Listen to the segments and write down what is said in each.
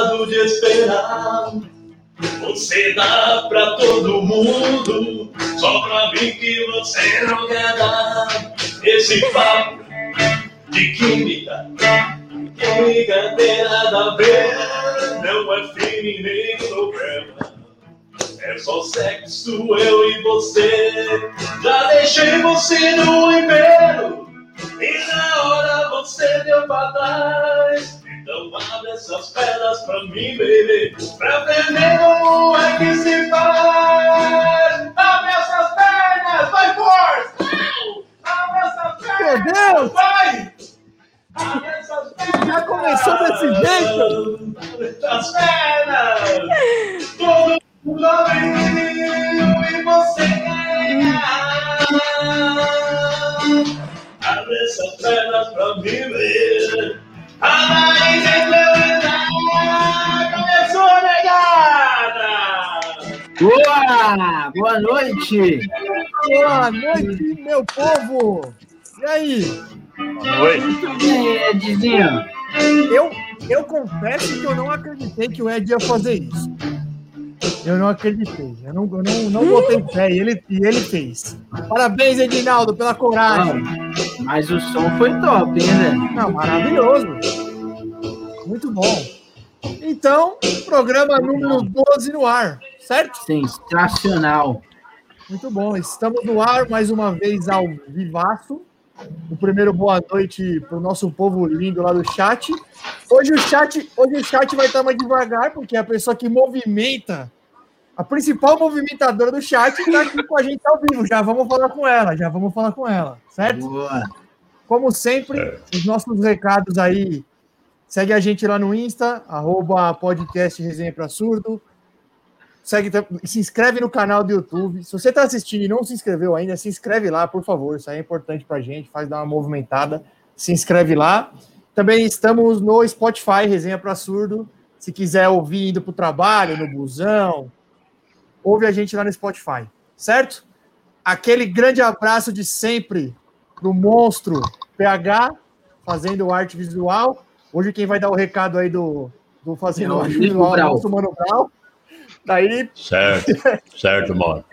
cansado de esperar. Você dá pra todo mundo, só pra mim que você não quer dar. Esse papo de química, química tem nada a ver, não é fim nem novela. É só sexo, eu e você. Já deixei você no inverno. E na hora você deu pra trás. Então abre essas pernas pra mim, baby. Pra aprender como é que se faz. Abre essas pernas, vai, força! Abre essas pernas! Meu Deus! Vai! Abre essas pernas! Já começou desse jeito? Abre essas pernas! Todo mundo abriu e você ganha. Abre essas pernas pra mim ver. A raiz implementar. Começou, negada! Boa! Boa noite! Boa noite, meu povo! E aí? Oi. Muito bem, Edzinho. Eu, eu confesso que eu não acreditei que o Ed ia fazer isso. Eu não acreditei. Eu não, eu não, não botei fé e ele, e ele fez. Parabéns, Edinaldo, pela coragem. Mas o som foi top, hein, velho? Não, maravilhoso. Muito bom. Então, programa número 12 no ar, certo? Sensacional. Muito bom. Estamos no ar mais uma vez ao vivaço. O primeiro boa noite para o nosso povo lindo lá do chat. Hoje o chat, hoje o chat vai estar mais devagar, porque a pessoa que movimenta, a principal movimentadora do chat está aqui com a gente ao vivo. Já vamos falar com ela, já vamos falar com ela, certo? Boa. Como sempre, os nossos recados aí. Segue a gente lá no Insta, arroba podcast Resenha para Surdo. Segue, tam- se inscreve no canal do YouTube. Se você está assistindo e não se inscreveu ainda, se inscreve lá, por favor. Isso aí é importante para a gente, faz dar uma movimentada. Se inscreve lá. Também estamos no Spotify, Resenha para Surdo. Se quiser ouvir indo para o trabalho, no busão, ouve a gente lá no Spotify, certo? Aquele grande abraço de sempre do monstro PH, fazendo arte visual. Hoje quem vai dar o recado aí do, do fazendo É arte visual é o nosso Mano Brau. Daí, Certo, certo, mano.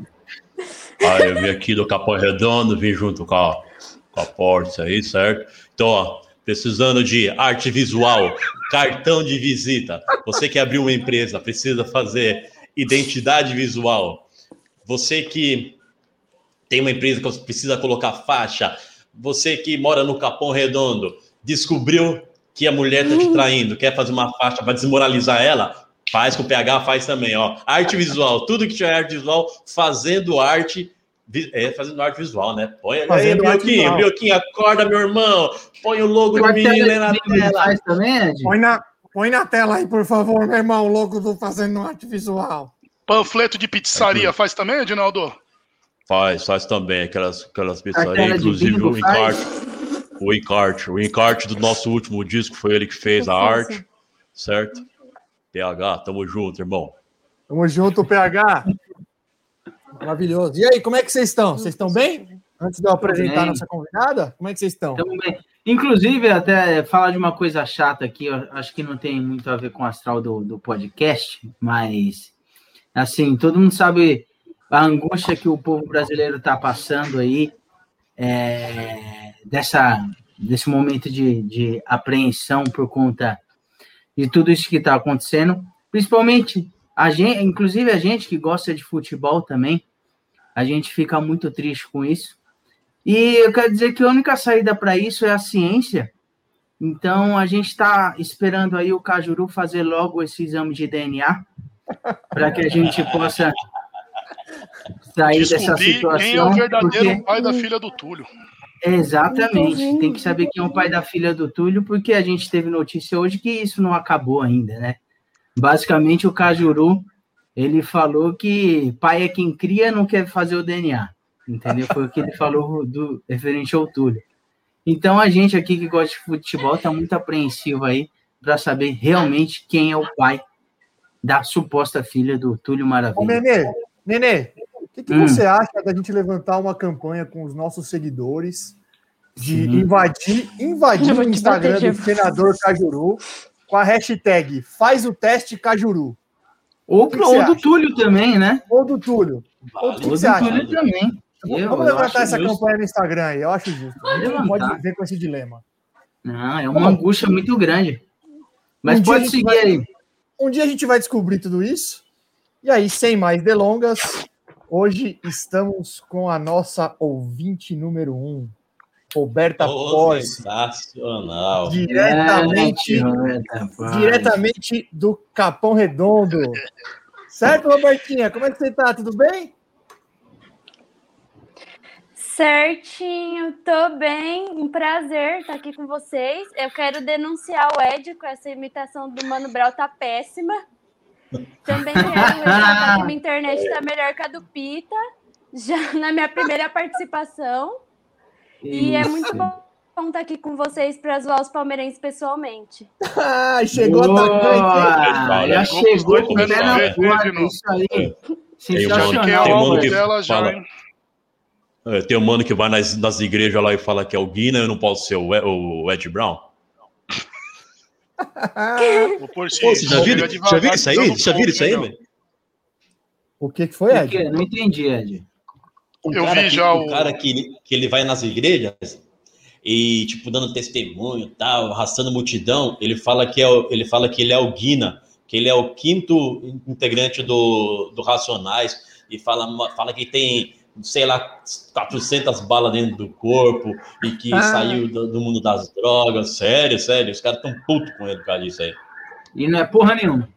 Ah, eu vim aqui do Capão Redondo, vim junto com a, com a Porsche aí, certo? Então, ó, precisando de arte visual, cartão de visita. Você que abriu uma empresa, precisa fazer identidade visual. Você que tem uma empresa que precisa colocar faixa. Você que mora no Capão Redondo, descobriu que a mulher tá te traindo, quer fazer uma faixa para desmoralizar ela, faz com o PH, faz também, ó. Arte visual, tudo que tiver arte visual, fazendo arte, é, fazendo arte visual, né? Põe aí, Fazendo arte Brioquinho. Brioquinho, acorda, meu irmão. Põe o logo do menino aí na tela. Faz também, Ed? põe na, põe na tela aí, por favor, meu irmão, o logo do Fazendo Arte Visual. Panfleto de pizzaria faz também, Edinaldo? Faz, faz também aquelas, aquelas pizzarias, inclusive o encarte. O encarte, o encarte do nosso último disco foi ele que fez a arte, certo? PH, tamo junto, irmão. Tamo junto, PH. Maravilhoso. E aí, como é que vocês estão? Vocês estão bem? Antes de eu apresentar a nossa convidada, como é que vocês estão? Tamo bem. Inclusive, até falar de uma coisa chata aqui, eu acho que não tem muito a ver com o astral do, do podcast, mas, assim, todo mundo sabe a angústia que o povo brasileiro está passando aí, é, dessa, desse momento de, de apreensão por conta de tudo isso que está acontecendo, principalmente a gente, inclusive a gente que gosta de futebol também, a gente fica muito triste com isso. E eu quero dizer que a única saída para isso é a ciência. Então a gente está esperando aí o Cajuru fazer logo esse exame de DNA para que a gente possa sair dessa Descobrir quem é o situação. verdadeiro porque- pai da filha do Túlio. Exatamente. Tem que saber quem é o pai da filha do Túlio, porque a gente teve notícia hoje que isso não acabou ainda, né? Basicamente, o Cajuru, ele falou que pai é quem cria, não quer fazer o DNA. Entendeu? Foi o que ele falou do referente ao Túlio. Então, a gente aqui que gosta de futebol está muito apreensivo aí para saber realmente quem é o pai da suposta filha do Túlio Ô, Maravilha. Nenê, Nenê, o que, que Hum. você acha da gente levantar uma campanha com os nossos seguidores de Sim. invadir, invadir o Instagram bater, do senador Cajuru com a hashtag faz o teste Cajuru. Ou, que você ou do? Túlio também, né? Ou do Túlio. Ou do Ou que do você acha? Túlio também. Vamos- Eu- Vamos levantar essa justo. campanha no Instagram aí, eu acho justo. A gente não pode levantar. viver com esse dilema. Não, é uma angústia muito grande. Mas Um a pode seguir vai- aí. Um dia a gente vai descobrir tudo isso. E aí, sem mais delongas, hoje estamos com a nossa ouvinte número um, Roberta Ô, Pós, sensacional. diretamente, É, diretamente do Capão Redondo. Certo, Robertinha? Como é que você tá? Tudo bem? Certinho, tô bem, um prazer estar aqui com vocês. Eu quero denunciar o Ed com essa imitação do Mano Brown tá péssima. Também quero ressaltar que minha internet tá melhor que a do Pita, já na minha primeira participação. E é muito bom estar aqui com vocês para zoar os palmeirenses pessoalmente. Ah, chegou Boa! atacante. hein? Já Chegou com o pé na porta. Isso aí. Tem um Sensacional. tem alvo monte que dela já, fala-? É, Tem um mano que vai nas, nas igrejas lá e fala que é o Guina, eu não posso ser o, o Ed Brown. Vou pôr Pô, você já viram chega já devagar, isso aí? Já viram isso aí, velho? O que, que foi, Ed? quê? Não entendi, Ed. Um Eu cara vi que, já um o- cara que, ele- que ele vai nas igrejas e, tipo, dando testemunho tal, arrastando multidão, ele fala que, é o, ele fala que ele é o Guina, que ele é o quinto integrante do, do Racionais, e fala, fala que tem, sei lá, 400 balas dentro do corpo, e que Ah. saiu do, do mundo das drogas. Sério, sério, os caras tão putos com ele por causa disso aí. E não é porra nenhuma.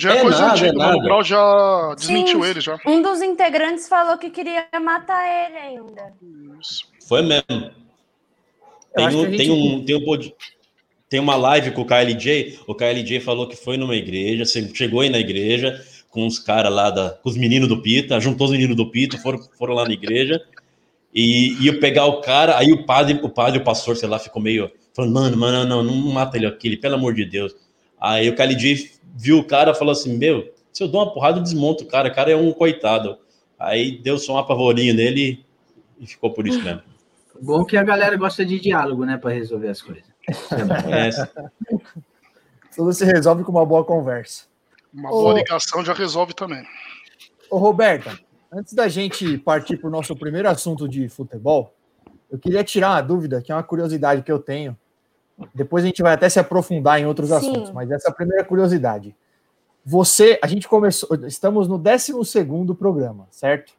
Já é É coisa nada, antiga, é o Mano nada. Brown já desmentiu Sim. ele já. Um dos integrantes falou que queria matar ele ainda. Isso. Foi mesmo. Tem, um, gente- tem, um, tem, um pod- tem uma live com o KLJ. O KLJ falou que foi numa igreja, se- chegou aí na igreja com os caras lá, da, com os meninos do Pita, juntou os meninos do Pita, foram, foram lá na igreja e ia pegar o cara. Aí o padre, o padre, o pastor, sei lá, ficou meio falando: mano, mano, não, não mata ele aqui, pelo amor de Deus. Aí o KLJ viu o cara e falou assim: meu, se eu dou uma porrada, eu desmonto o cara, o cara é um coitado. Aí deu só um apavorinho nele e ficou por isso mesmo. Bom que a galera gosta de diálogo, né? Pra resolver as coisas. É. É, Tudo se resolve com uma boa conversa. Uma Ô. boa ligação já resolve também. Ô, Roberta, antes da gente partir para o nosso primeiro assunto de futebol, eu queria tirar uma dúvida, que é uma curiosidade que eu tenho. Depois a gente vai até se aprofundar em outros Sim. assuntos, mas essa é a primeira curiosidade. Você, a gente começou, estamos no 12 programa, certo?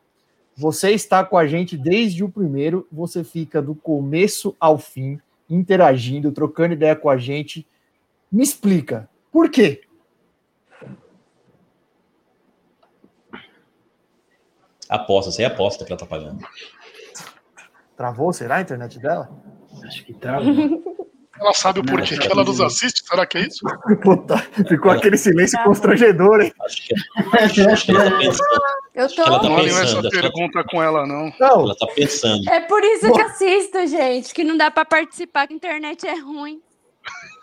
Você está com a gente desde o primeiro, você fica do começo ao fim, interagindo, trocando ideia com a gente. Me explica, por quê? Aposta, você é aposta que ela tá pagando. Travou, será a internet dela? Acho que tá. Ela sabe o porquê que ela nos assiste? Será que é isso? Puta, ficou aquele silêncio Tá. constrangedor, hein? Acho que, acho que ela tá pensando. Eu que ela tô. tá Não pensando, essa ela- pergunta com ela, não. Não, Ela tá pensando. É por isso que assisto, gente, que não dá para participar, que a internet é ruim.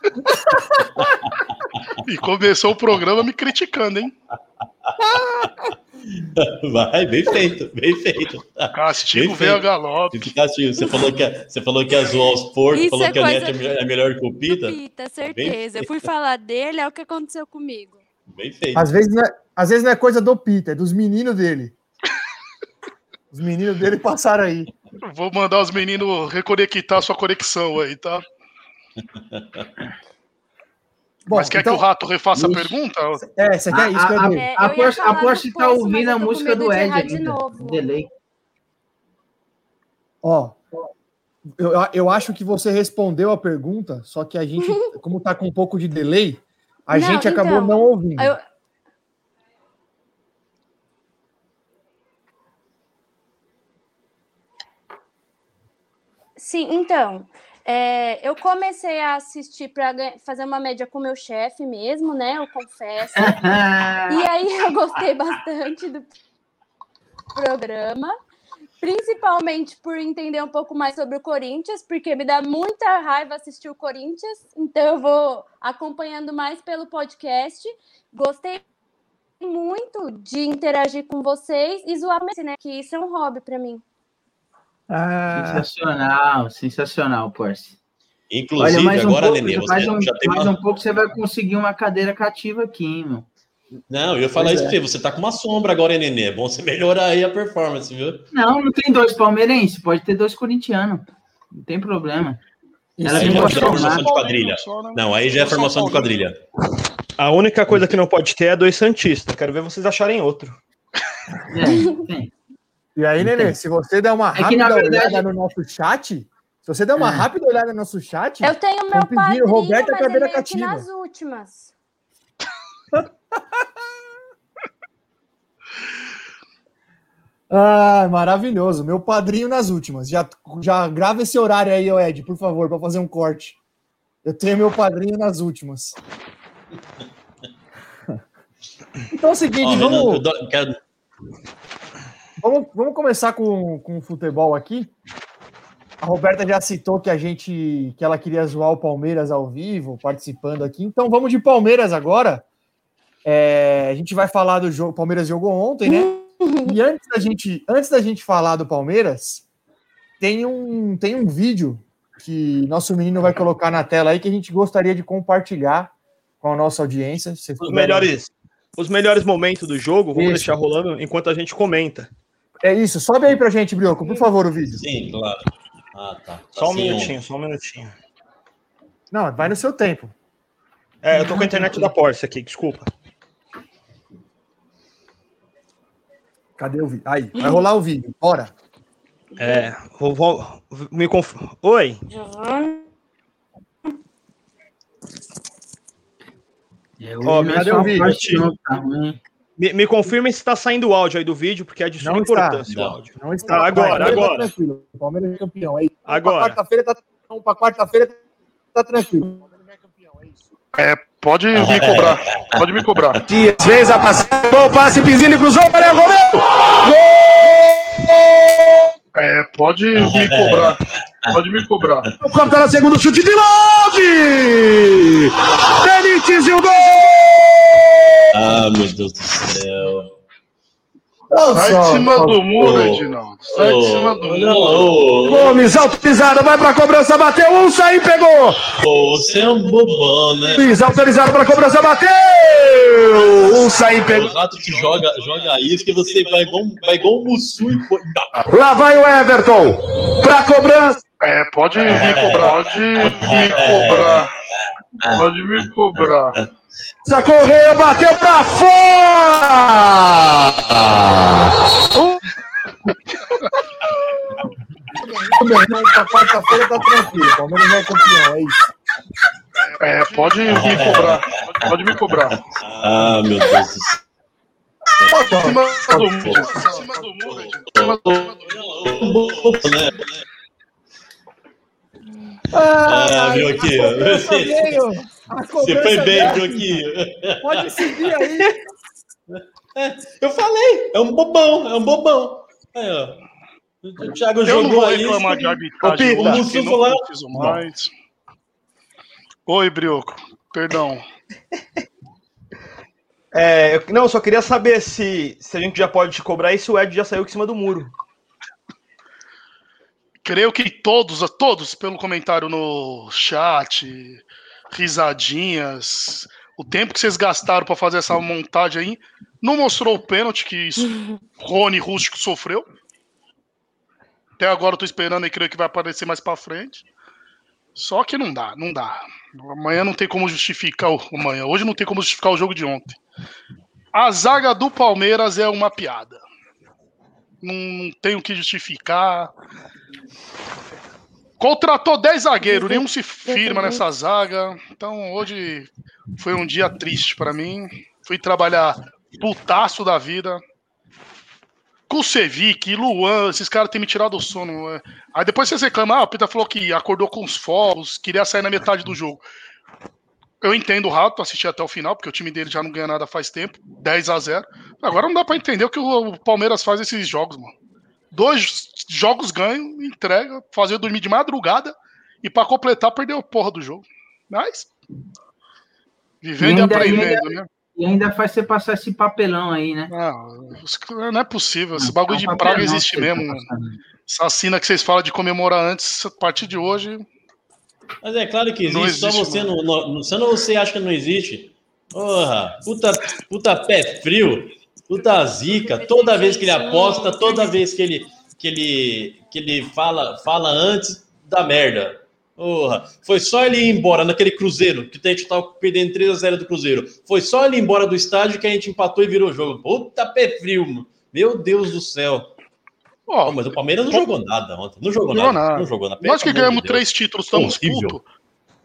E começou o programa me criticando, hein? Vai, bem feito, bem feito. Castigo Bem veio a galope. Assim, você falou que ia- você falou que ia zoar os porcos, falou é que a coisa- net é melhor, é melhor que o Pita. Pita, certeza. Eu fui falar dele, é o que aconteceu comigo. Bem feito. às vezes, não é, às vezes não é coisa do Peter, é dos meninos dele. Os meninos dele passaram aí. Vou mandar os meninos reconectar sua conexão aí, tá? Bom, Mas quer então, que o rato refaça a pergunta? é, você quer isso que eu A- digo. É, que do tá ouvindo a música do Ed errar de ainda. novo. Delay. Ó, eu, eu acho que você respondeu a pergunta, só que a gente, como tá com um pouco de delay, a Não, gente acabou então, não ouvindo. Eu- Sim, então, é, eu comecei a assistir para fazer uma média com meu chefe mesmo, né? Eu confesso. E aí eu gostei bastante do programa, principalmente por entender um pouco mais sobre o Corinthians, porque me dá muita raiva assistir o Corinthians, então eu vou acompanhando mais pelo podcast. Gostei muito de interagir com vocês e zoar né? Que isso é um hobby para mim. Ah, Sensacional, sensacional, Porce. Inclusive, Olha, um agora, pouco, Nenê, você mais um, já tem mais uma... um pouco você vai conseguir uma cadeira cativa aqui, hein, meu. Não, eu ia falar Pois isso é. pra você. Você tá com uma sombra agora, hein, Nenê? É bom você melhorar aí a performance, viu? Não, não tem dois palmeirenses, pode ter dois corintianos. Não tem problema. Ela Aí já é formação de quadrilha. Não, aí já é formação de quadrilha. A única coisa que não pode ter é dois Santistas. Quero ver vocês acharem outro. É, tem. E aí, Nenê, se você der uma É rápida verdade- olhada no nosso chat, se você der uma É. rápida olhada no nosso chat, Eu tenho meu pedindo padrinho, Roberta mas Cadeira Cativa. nas últimas. Ah, maravilhoso. Meu padrinho nas últimas. Já, já grava esse horário aí, Ed, por favor, para fazer um corte. Eu tenho meu padrinho nas últimas. Então é o seguinte, eu vamos, eu dou- quero- vamos, vamos começar com, com o futebol aqui. A Roberta já citou que a gente que ela queria zoar o Palmeiras ao vivo, participando aqui. Então vamos de Palmeiras agora. É, a gente vai falar do jogo. O Palmeiras jogou ontem, né? E antes da gente, antes da gente falar do Palmeiras, tem um, tem um vídeo que nosso menino vai colocar na tela aí que a gente gostaria de compartilhar com a nossa audiência. Se Os melhores, os melhores momentos do jogo, vamos Isso. deixar rolando enquanto a gente comenta. É isso. Sobe aí pra gente, Brioco, por favor, o vídeo. Sim, claro. Ah, tá. Tá Só um assim, minutinho, só um minutinho. Não, vai no seu tempo. É, eu tô com a internet da Porsche aqui, desculpa. Cadê o vídeo? Aí, vai rolar o vídeo. Bora. É, vou, vou- me conf... Oi, É, Ó, não é cadê só o vídeo, tá me, me confirma se tá saindo o áudio aí do vídeo, porque é de suma Não está. importância o Não. áudio. Não está. Ah, agora, Vai, agora. Tá tranquilo. O Palmeiras é campeão. Aí, Agora. Pra quarta-feira tá, pra quarta-feira tá tranquilo. O Palmeiras é campeão, é isso. É, pode me cobrar. Pode me cobrar. Dias fez a passe, bom passe, Pizini cruzou, Maria Romeu! É, pode me cobrar. Pode me cobrar. Gol! Corta na segunda, chute de longe! Benítez e o gol! Ah, meu Deus do céu. Sai de cima do muro, Ô, Edinaldo. Sai de cima do muro. Gomes, autorizado, vai pra cobrança, bateu, um, saiu, pegou! ô, você é um bobão, né? Luiz, autorizado pra cobrança, bateu! Um, saiu, pegou. O rato te joga, joga isso que você vai igual, vai igual um mussu e pô- Não. Lá vai o Everton, pra cobrança. É, pode me cobrar. Pode me cobrar. Pode me cobrar. Correia bateu pra fora! Meu irmão, pra quarta-feira tá tranquilo. O Palmeiras é campeão, é isso. É, pode me cobrar. Pode me cobrar. Ah, meu Deus do céu. Em cima do muro. Em cima do muro, Edinaldo. Em cima do muro. Ah, viu aqui, ó. a cobrança Você- foi bem, aqui? Pode seguir aí. Eu falei, é um bobão, é um bobão. Aí, ó. O Thiago Eu não jogou vou aí. reclamar de Ô, arbitragem o não lá- preciso mais. Oi, Brioco. Perdão. É, eu- não, eu só queria saber se, se a gente já pode te cobrar e se o Ed já saiu de cima do muro. Creio que todos, todos, pelo comentário no chat, risadinhas, o tempo que vocês gastaram para fazer essa montagem aí, não mostrou o pênalti que Rony Rústico sofreu. Até agora eu tô esperando e creio que vai aparecer mais para frente. Só que não dá, não dá. Amanhã não tem como justificar o amanhã. Hoje não tem como justificar o jogo de ontem. A zaga do Palmeiras é uma piada. Não, não tem o que justificar. Contratou 10 zagueiros, nenhum se firma nessa zaga. Então hoje foi um dia triste para mim. Fui trabalhar putaço da vida. Kusevic, Luan, esses caras têm me tirado o sono. Aí depois vocês reclamam, ah, o Pita falou que acordou com os fogos, queria sair na metade do jogo. Eu entendo o Rato, assisti até o final, porque o time dele já não ganha nada faz tempo, 10 a 0 Agora não dá pra entender o que o Palmeiras faz esses jogos, mano. Dois jogos ganham, entrega, fazer eu dormir de madrugada e pra completar perdeu a porra do jogo. Mas vivendo e, E ainda- aprendendo, né? E ainda faz você passar esse papelão aí, né? Não, os- não é possível. Esse Não, bagulho é um de papelão praga existe tá mesmo. Essa cena que vocês falam de comemorar antes, a partir de hoje, Mas é claro que existe, Não só existe, você não, não, só não você acha que não existe. Porra, puta, puta pé frio, puta zica. Toda vez que ele aposta, toda vez que ele, que ele, que ele fala, fala antes, dá merda. Porra, foi só ele ir embora naquele Cruzeiro, que a gente tava perdendo 3 a 0 do Cruzeiro. Foi só ele ir embora do estádio que a gente empatou e virou o jogo. Puta pé frio, mano. Meu Deus do céu. Pô, mas o Palmeiras não jogou nada ontem. Não jogou Não nada. nada. Não jogou nada. nós que ganhamos de três títulos, estamos putos.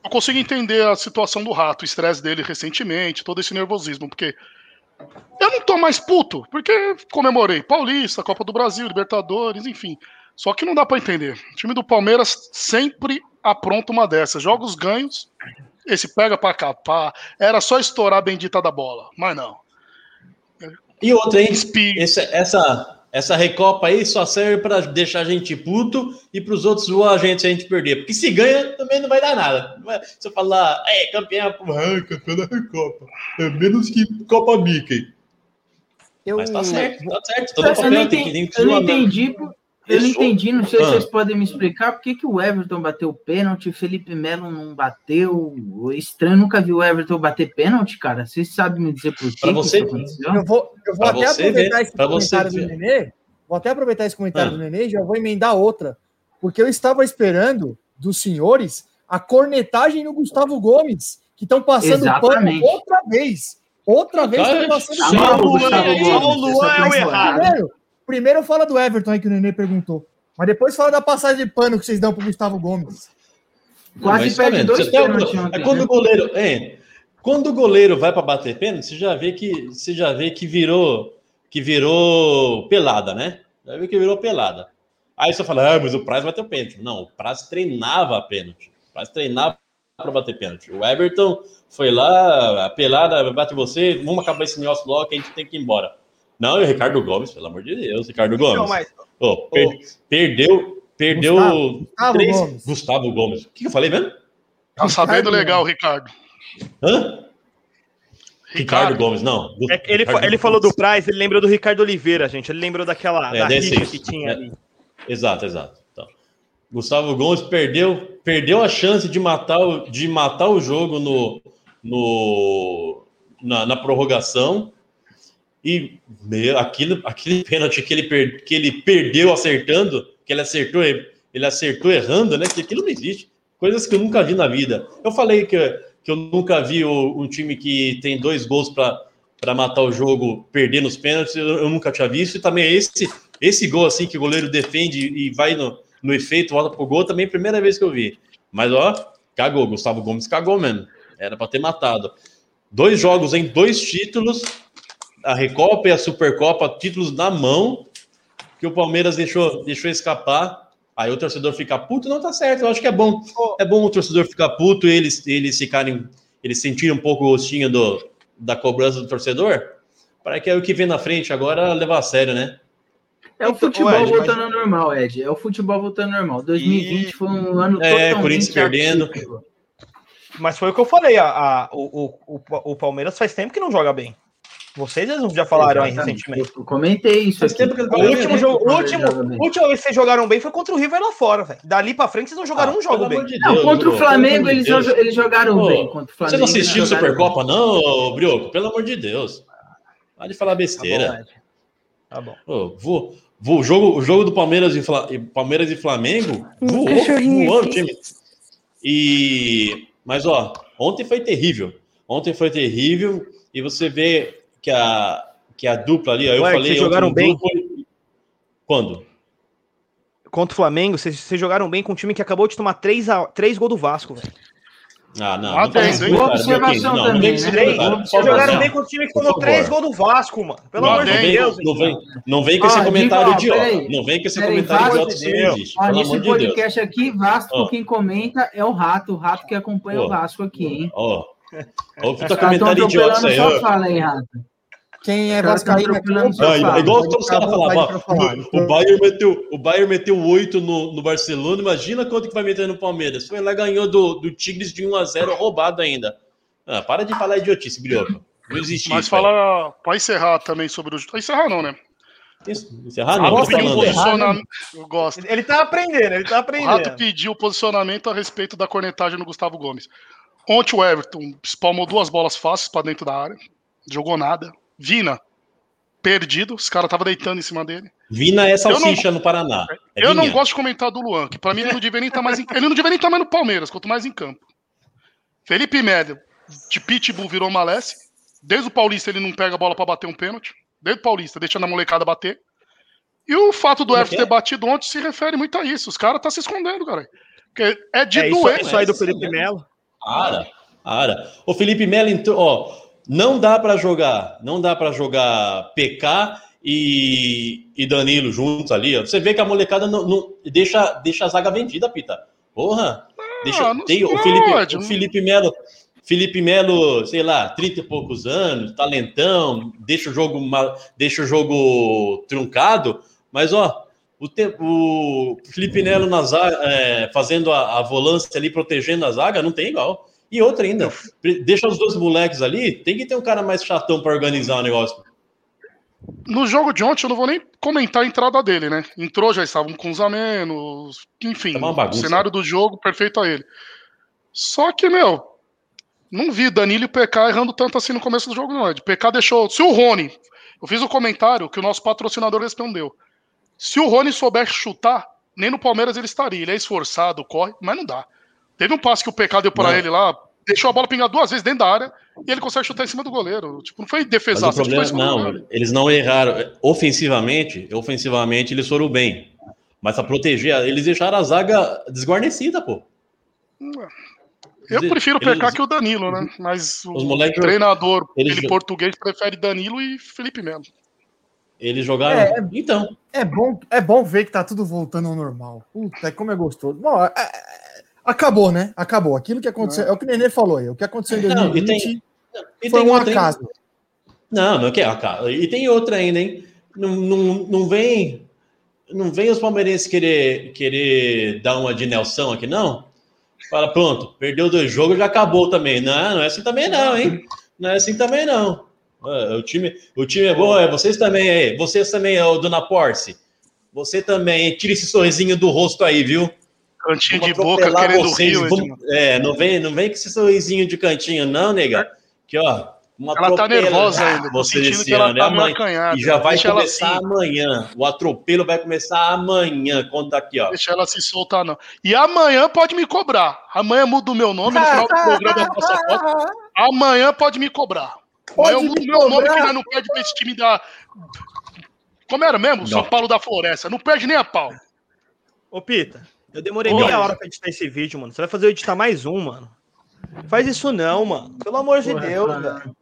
Eu consigo entender a situação do rato, o estresse dele recentemente, todo esse nervosismo, porque eu não tô mais puto, porque comemorei Paulista, Copa do Brasil, Libertadores, enfim. Só que não dá pra entender. O time do Palmeiras sempre apronta uma dessas. Jogos ganhos, esse pega pra capar. Era só estourar a bendita da bola, mas não. E outra, hein? Esse- essa, essa recopa aí só serve para deixar a gente puto e para os outros zoar a gente se a gente perder. Porque se ganha, também não vai dar nada. Se eu falar, é, campeão, é, campeão da recopa. É menos que Copa Mickey. Eu, Mas tá certo, tá certo. Todo Eu não papel tem que entendi, tem que eu não entendi, por- eu não entendi, não sei se Ah. vocês podem me explicar por que, que o Everton bateu o pênalti, o Felipe Melo não bateu. O Estranho nunca viu o Everton bater pênalti, cara. Vocês sabem me dizer por quê? Pra que você isso aconteceu? eu vou, eu vou até você aproveitar ver, esse pra comentário do ver. Nenê. Vou até aproveitar esse comentário Ah. do Nenê e já vou emendar outra. Porque eu estava esperando dos senhores a cornetagem no Gustavo Gomes, que estão passando Exatamente. pano outra vez. Outra vez estão passando pano. Gustavo só o Luan é o errado. Primeiro, primeiro fala do Everton aí que o Nenê perguntou. Mas depois fala da passagem de pano que vocês dão pro Gustavo Gomes. Quase tá perde dois um- pênaltis é quando né? o goleiro, é, quando o goleiro vai para bater pênalti, você já vê que você já vê que virou que virou pelada, né? Já vê que virou pelada. Aí você fala, ah, mas o Praz bateu pênalti. Não, o Praz treinava a pênalti. O Praz treinava para bater pênalti. O Everton foi lá, a pelada, bate você, vamos acabar esse negócio logo que a gente tem que ir embora. Não, e o Ricardo Gomes, pelo amor de Deus, Ricardo Gomes. Não, mas Ô, per- Perdeu, perdeu Gustavo, Gustavo três. Gomes. Gustavo Gomes. O que eu falei mesmo? Tá sabendo Ricardo legal, Ricardo. Hã? Ricardo, Gomes, não. é que ele, Ricardo ele falou do Price, ele lembrou do Ricardo Oliveira, gente. Ele lembrou daquela É, da rixa que tinha É. ali. Exato, exato. Então, Gustavo Gomes perdeu, perdeu a chance de matar, o- de matar o jogo no, no, na, na prorrogação. E meu, aquilo, aquele pênalti que ele, per, que ele perdeu acertando, que ele acertou, ele acertou errando, né? Que aquilo não existe. Coisas que eu nunca vi na vida. Eu falei que, que eu nunca vi o- um time que tem dois gols para matar o jogo perder nos pênaltis, eu, eu nunca tinha visto. E também esse, esse gol assim que o goleiro defende e vai no, no efeito, volta pro gol, também é a primeira vez que eu vi. Mas ó, cagou, Gustavo Gomes cagou mesmo. Era para ter matado. Dois jogos em dois títulos, a Recopa e a Supercopa, títulos na mão, que o Palmeiras deixou, deixou escapar. Aí o torcedor fica puto, não tá certo. Eu acho que é bom. É bom o torcedor ficar puto e eles, eles ficarem, eles sentirem um pouco o gostinho do, da cobrança do torcedor, para que é o que vem na frente agora levar a sério, né? É o futebol Ed, mas- voltando ao normal, Ed. É o futebol voltando ao normal. 2020 foi um ano É, totalmente Corinthians perdendo. Mas foi o que eu falei, a, a- o, o, o, o Palmeiras faz tempo que não joga bem. Vocês mesmos já falaram aí recentemente. Eu comentei isso aqui. tempo que O último jogo, o último, última vez que vocês jogaram bem foi contra o River lá fora, velho. Dali pra frente vocês não jogaram um jogo bem. de Não, Deus, contra o pô, Flamengo eles, de Deus. jo- eles jogaram Pô, bem. Contra o Você Flamengo, não assistiu Supercopa, não, Brioco? Pelo amor de Deus. Para de falar Tá bom, besteira. Tá bom. Ô, vou, vou, o, jogo, o jogo do Palmeiras e, Fla- Palmeiras e Flamengo voou, voou o time. E, mas, ó, ontem foi terrível. Ontem foi terrível. E você vê que a, que a dupla ali, ó, eu Ué, falei. vocês jogaram no bem? grupo- Quando? Contra o Flamengo, vocês, vocês jogaram bem com um time que acabou de tomar três, a, três gols do Vasco, velho. Ah, não. Ah, não tem, tem. comentário, Observação. Não, também, né? Boa Vocês jogaram bem com o time que tomou três gols do Vasco, mano. Pelo Não, amor de Deus. não, vem, não vem com Ó, esse comentário idiota. Não vem com esse Peraí, comentário idiota, isso não existe. Ó, Pelo nesse amor de Deus. podcast aqui, Vasco, Ó. quem comenta é o Rato, o Rato que acompanha Ó. o Vasco aqui, hein? Ó, ó, puta comentário idiota isso atropelando aí. sua ó. fala aí, Rato. Quem é vascaíno aqui... Ah, fala. igual todos os caras falavam, o Bayern meteu, o Bayern meteu 8 no, no Barcelona, imagina quanto que vai meter no Palmeiras. Foi lá ganhou do, do Tigres de 1 a 0 roubado ainda. Ah, para de falar idiotice, Brioco. Não existe Mas isso. falar, para encerrar também sobre o. Pra encerrar não, né? É? O Não, um falando. aí. posicionamento. Eu gosto. Ele tá aprendendo, ele tá O Rato aprendendo. pediu posicionamento a respeito da cornetagem no Gustavo Gomes. Ontem o Everton spalmou duas bolas fáceis pra dentro da área. Jogou nada. Vina, perdido. Os caras estavam deitando em cima dele. Vina é Eu não- salsicha no Paraná. É eu não gosto de comentar do Luan, que pra mim ele não devia nem estar mais em, ele não devia nem estar mais no Palmeiras, quanto mais em campo. Felipe Melo, de Pitbull virou Malesse. Desde o Paulista ele não pega a bola pra bater um pênalti. Desde o Paulista, deixando a molecada bater. E o fato do é Everton é? ter batido ontem se refere muito a isso. Os caras tá se escondendo, cara. Porque é de É isso, doer. isso aí do Felipe. Melo. Para, para. O Felipe Melo entrou, ó, não dá pra jogar, não dá para jogar PK e, e Danilo juntos ali, ó. Você vê que a molecada não, não- deixa, deixa a zaga vendida, Pita. Porra. Deixa, não tem o Felipe, o não- Felipe Melo, Felipe Melo, sei lá, 30 e poucos anos, talentão, deixa o jogo, deixa o jogo truncado, mas ó, o, te- o Felipe Melo na zaga, é, fazendo a, a volância ali, protegendo a zaga, não tem igual. E outra ainda, deixa os dois moleques ali, tem que ter um cara mais chatão para organizar o negócio. No jogo de ontem, eu não vou nem comentar a entrada dele, né? Entrou, já estavam com os a menos. Enfim, Tá o bagunça. cenário do jogo, perfeito a ele. Só que, meu, não vi Danilo e PK errando tanto assim no começo do jogo, não. O PK deixou. Se o Rony. Eu fiz o comentário que o nosso patrocinador respondeu. Se o Rony souber chutar, nem no Palmeiras ele estaria. Ele é esforçado, corre, mas não dá. Teve um passe que o PK deu pra Não. ele lá, deixou a bola pingar duas vezes dentro da área e ele consegue chutar em cima do goleiro. Tipo, não foi defesaço, o tipo, foi problema, do não, goleiro. eles não erraram. Ofensivamente, ofensivamente eles foram bem. Mas para proteger, eles deixaram a zaga desguarnecida, pô. Eu prefiro o PK eles- que o Danilo, né? Mas o Os moleques- treinador, eles- ele português, prefere Danilo e Felipe Melo. Eles jogaram. É, Então, É bom, é bom ver que tá tudo voltando ao normal. Puta, como é gostoso. Bom, é- é- acabou, né? Acabou. Aquilo que aconteceu. É o que o Nenê falou aí. O que aconteceu em Não, e 2020 tem- e foi um acaso. Não, não quer. E tem outra ainda, hein? Não, não, não vem. Não vem os palmeirenses querer, querer dar uma de Nelson aqui, não? Fala, pronto, perdeu dois jogos, já acabou também. Não, não é assim também, não, hein? Não é assim também, não. Ah, O time, o time é bom, é vocês também aí. Vocês também, é o Dona Porce. Você também, hein? tira esse sorrisinho do rosto aí, viu? Cantinho de boca querendo vocês, rio. vamos- Edmar. É, não vem, não vem com esse sorrisinho de cantinho, não, nega. Que ó, uma Ela tá nervosa ainda. Você sentindo esse que ela ano, tá é meio amanhã. acanhada. E já vai começar assim. amanhã. O atropelo vai começar amanhã. Conta aqui, ó. Deixa ela se soltar, não. E amanhã pode me cobrar. Amanhã muda o meu nome no final do programa da passaporte. Amanhã pode me cobrar. Amanhã eu Pode mudo me meu nome que nós não perde pra esse time da. Como era mesmo? São Não. Paulo da Floresta. Não perde nem a pau. Ô, Pita, eu demorei Oi. meia hora pra editar esse vídeo, mano. Você vai fazer eu editar mais um, mano. Faz isso não, mano. Pelo amor de Porra, Deus, cara. velho.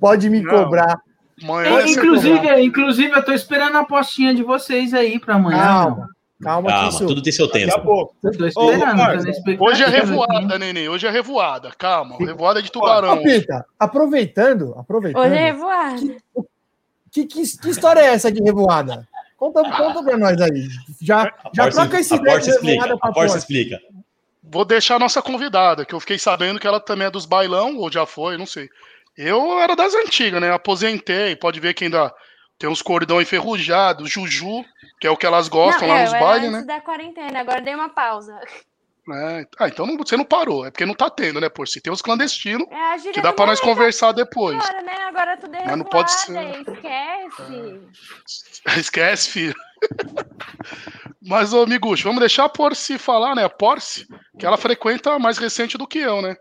Pode me Não. cobrar. Amanhã É, vai ser inclusive, inclusive, eu tô esperando a postinha de vocês aí pra amanhã. Calma. Calma, que Calma, isso. tudo tem seu Daqui a tempo. pouco. Eu tô Ô, esperando, Hoje é revoada, Nenê. Hoje é revoada. Calma. Revoada de tubarão. Ô, Pita, aproveitando, aproveitando. Hoje é revoada. Que, que, que história é essa de revoada? Conta, conta pra nós aí. Já, já Porce- troca esse ideia de explica. A Porce. explica. Vou deixar a nossa convidada, que eu fiquei sabendo que ela também é dos bailão, ou já foi, não sei. Eu era das antigas, né? Aposentei. Pode ver que ainda tem uns cordão enferrujado, Juju, que é o que elas gostam Não, lá é, nos eu era bailes, antes né? da quarentena, agora dei uma pausa. É, Ah, então não- você não parou. É porque não tá tendo, né? Por se tem os clandestinos, É que dá pra nós momento conversar depois. Agora, né? Agora tudo é Mas não pode revoada, esquece. Esquece, filho. Mas, ô Miguxo, vamos deixar a Porce falar, né? A Porce, que ela frequenta mais recente do que eu, né?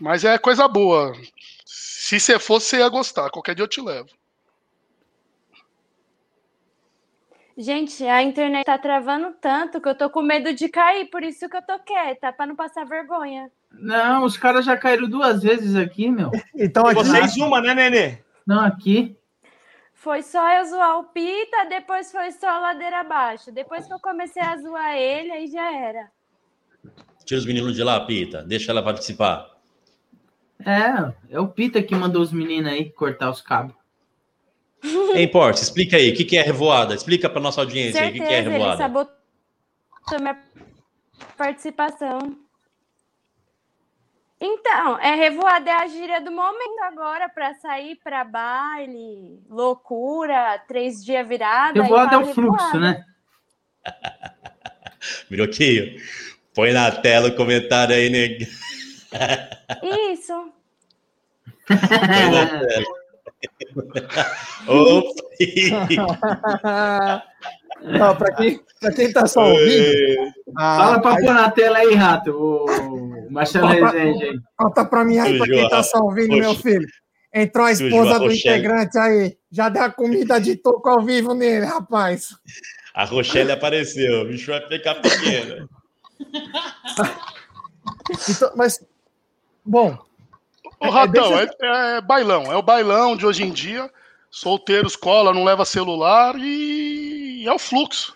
Mas é coisa boa. Se você fosse, você ia gostar. Qualquer dia eu te levo. Gente, a internet tá travando tanto que eu tô com medo de cair, por isso que eu tô quieta, pra não passar vergonha. Não, os caras já caíram duas vezes aqui, meu. Então, E aqui, vocês uma, né, Nenê? Não, aqui. Foi só eu zoar o Pita, depois foi só a ladeira abaixo. Depois que eu comecei a zoar ele, aí já era. Tira os meninos de lá, Pita. Deixa ela participar. É, é o Pita que mandou os meninos aí cortar os cabos. Ei, Porce, explica aí. O que, que é revoada? Explica pra nossa audiência aí. O que, que é Certeza, ele revoada? sabotou minha participação. Então, é revoada é a gíria do momento agora para sair para baile, loucura, três dias virada. Revoada é o fluxo, né? Miroquinho, põe na tela o comentário aí, né? Isso. Põe na tela. Opa! Não, pra quem, pra quem tá só ouvindo. ah, Fala pra aí- pôr na tela aí, Rato, o Marcelo. Rezende aí. Conta pra mim aí, pra quem tá só ouvindo, meu filho. Entrou a esposa do integrante aí. Já deu a comida de toco ao vivo nele, rapaz. A Rochelle apareceu, o bicho vai ficar pequeno. Então, mas, bom, Ô, Ratão, deixa é, é bailão. É o bailão de hoje em dia. Solteiros cola, não leva celular e é o fluxo.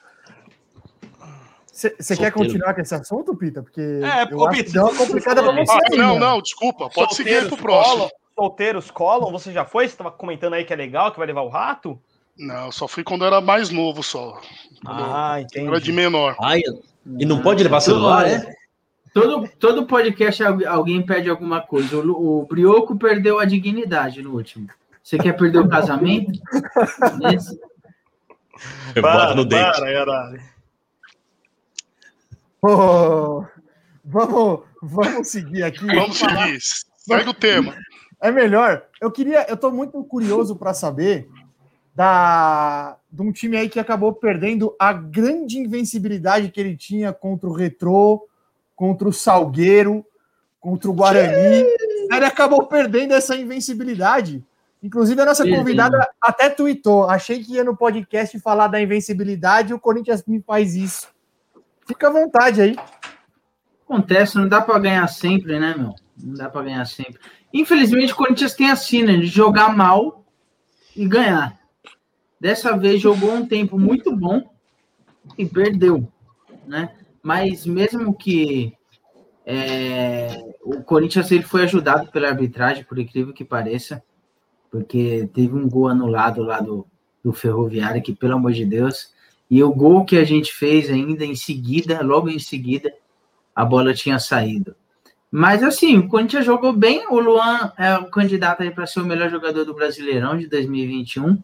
você quer continuar com esse assunto, Pita? Porque É, eu ô, acho Pita, que deu uma complicada pra você Ah, aí, não, não, desculpa. Pode seguir aí pro próximo. colam, solteiros colam, você já foi? Você tava comentando aí que é legal, que vai levar o rato? Não, só fui quando eu era mais novo só. Quando Ah, eu entendi. era de menor. Ai, e não pode levar celular, é? Todo, todo podcast algu- alguém pede alguma coisa. O, o Brioco perdeu a dignidade no último. Você quer perder o casamento? Nesse- Bota no dente. caralho. Ô, vamos, vamos seguir aqui. Vamos seguir. Sai do tema. É melhor. Eu queria, eu tô muito curioso para saber da de um time aí que acabou perdendo a grande invencibilidade que ele tinha contra o Retrô, contra o Salgueiro, contra o Guarani. Ele acabou perdendo essa invencibilidade. Inclusive, a nossa convidada até tweetou. Achei que ia no podcast falar da invencibilidade e o Corinthians me faz isso. Fica à vontade aí. Acontece, não dá para ganhar sempre, né, meu? Não dá para ganhar sempre. Infelizmente, o Corinthians tem a sina de jogar mal e ganhar. Dessa vez jogou um tempo muito bom e perdeu, né? Mas mesmo que é, o Corinthians ele foi ajudado pela arbitragem, por incrível que pareça, porque teve um gol anulado lá do, do Ferroviário, que pelo amor de Deus, e o gol que a gente fez ainda em seguida, logo em seguida, a bola tinha saído. Mas assim, o Corinthians jogou bem. O Luan é o candidato aí para ser o melhor jogador do Brasileirão de 2021.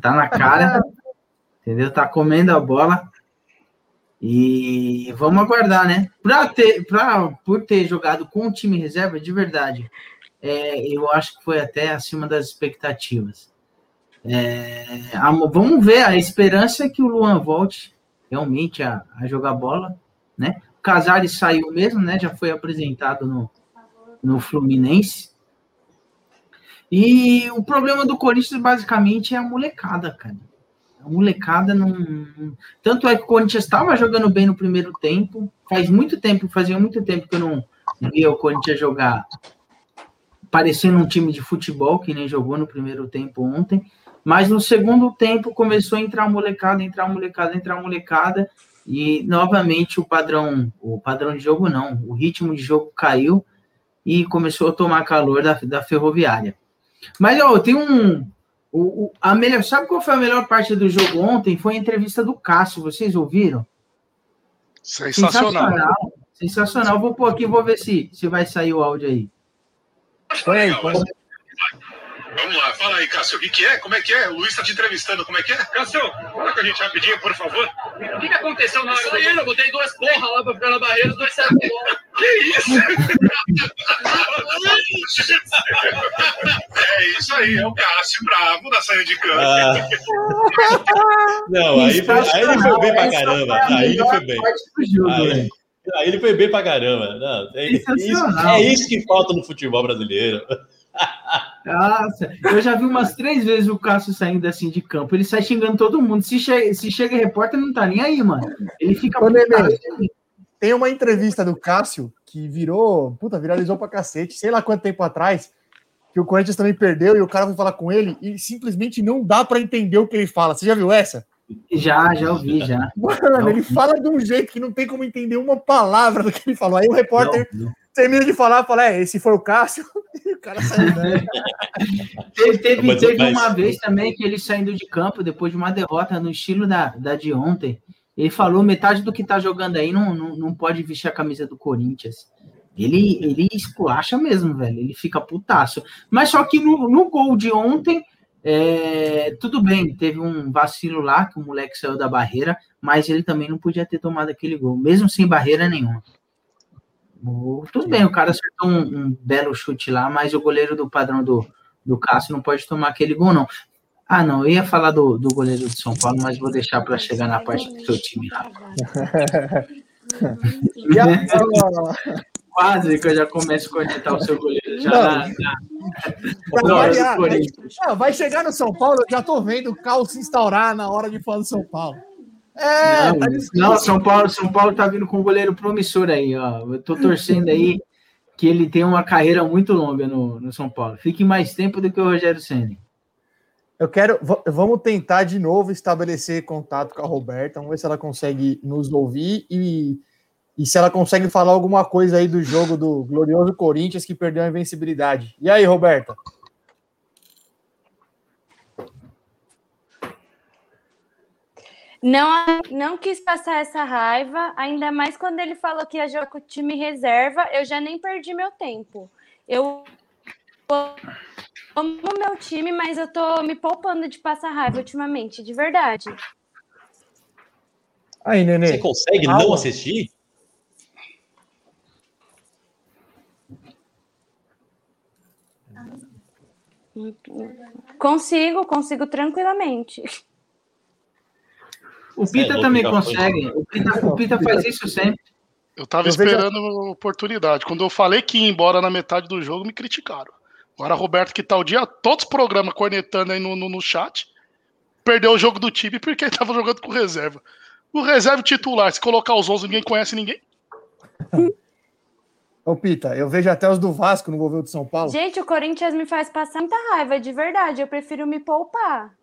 Tá na cara, entendeu? Tá comendo a bola. E vamos aguardar, né? Pra ter, pra, por ter jogado com o time reserva, de verdade, é, eu acho que foi até acima das expectativas. É, a- vamos ver, a esperança é que o Luan volte realmente a, a jogar bola, né? O Casares saiu mesmo, né? Já foi apresentado no, no Fluminense. E o problema do Corinthians basicamente é a molecada, cara. A molecada não. Tanto é que o Corinthians estava jogando bem no primeiro tempo. Faz muito tempo, fazia muito tempo que eu não via o Corinthians jogar parecendo um time de futebol, que nem jogou no primeiro tempo ontem. Mas no segundo tempo começou a entrar molecada, entrar molecada, entrar molecada. E novamente o padrão, o padrão de jogo não, o ritmo de jogo caiu e começou a tomar calor da, da ferroviária. Mas ó, tem um. O, o- a melhor, sabe qual foi a melhor parte do jogo ontem? Foi a entrevista do Cássio, vocês ouviram? Sensacional. Sensacional. Vou pôr aqui, vou ver se, se vai sair o áudio aí. Põe aí, põe aí. Vamos lá, fala aí, Cássio, o que, que é? Como é que é? O Luiz tá te entrevistando, como é que é? Cássio, fala com a gente rapidinho, por favor. O que, que aconteceu na hora Eu botei duas porra lá pra ficar na barreira, os dois saíram. Que isso? é isso aí, é o Cássio bravo da saída de campo. Ah. Não, aí, foi- aí ele foi bem pra caramba. Aí ele foi bem. Aí, velho. aí ele foi bem pra caramba. Não, é, isso, é isso que falta no futebol brasileiro. Nossa, eu já vi umas três vezes o Cássio saindo assim de campo. Ele sai xingando todo mundo. Se chega, se chega repórter, não tá nem aí, mano. Ele fica. Ô, Nenê. Tem uma entrevista do Cássio que virou, puta, viralizou pra cacete, sei lá quanto tempo atrás, que o Corinthians também perdeu e o cara foi falar com ele e simplesmente não dá pra entender o que ele fala. Você já viu essa? Já, já ouvi, já. Mano, ele fala de um jeito que não tem como entender uma palavra do que ele falou. Aí o repórter Não, não. Termina de falar fala: É, esse foi o Cássio. E o cara saiu. Teve, teve, Mas- teve mas- uma vez também que ele saindo de campo depois de uma derrota no estilo da, da de ontem. Ele falou: metade do que tá jogando aí não, não, não pode vestir a camisa do Corinthians. Ele, ele esculacha mesmo, velho. Ele fica putaço. Mas só que no, no gol de ontem, é, tudo bem, teve um vacilo lá, que o moleque saiu da barreira, mas ele também não podia ter tomado aquele gol, mesmo sem barreira nenhuma. O- tudo bem, o cara acertou um, um belo chute lá, mas o goleiro do padrão do, do Cássio não pode tomar aquele gol, não. Ah, não, eu ia falar do, do goleiro de São Paulo, mas vou deixar para chegar na parte do seu time lá. A- a- Quase que eu já começo a conectar o seu goleiro. Já, Não. Não, variar. Ah, vai chegar no São Paulo, eu já tô vendo o caos se instaurar na hora de falar do São Paulo. É, não, tá não, São Paulo, São Paulo tá vindo com um goleiro promissor aí, ó. Eu tô torcendo aí que ele tem uma carreira muito longa no, no São Paulo. Fique mais tempo do que o Rogério Senna. Eu quero. Vamos tentar de novo estabelecer contato com a Roberta. Vamos ver se ela consegue nos ouvir e, e se ela consegue falar alguma coisa aí do jogo do glorioso Corinthians que perdeu a invencibilidade. E aí, Roberta? Não, não quis passar essa raiva, ainda mais quando ele falou que ia jogar com o time reserva, eu já nem perdi meu tempo. Eu amo meu time, mas eu tô me poupando de passar raiva ultimamente, de verdade. Aí, Nenê. Você consegue Calma. não assistir? Consigo, consigo tranquilamente. O é Pita louco, também foi. consegue. O Pita, o Pita faz isso sempre. Eu tava Eu esperando a oportunidade. Quando eu falei que ia embora na metade do jogo, me criticaram. Agora, Roberto, que tá o dia todos os programas cornetando aí no, no, no chat, perdeu o jogo do time porque ele tava jogando com reserva. O reserva titular, se colocar os 11, ninguém conhece ninguém. Ô, Pita, eu vejo até os do Vasco no vou ver o de São Paulo. Gente, o Corinthians me faz passar muita raiva, de verdade. Eu prefiro me poupar.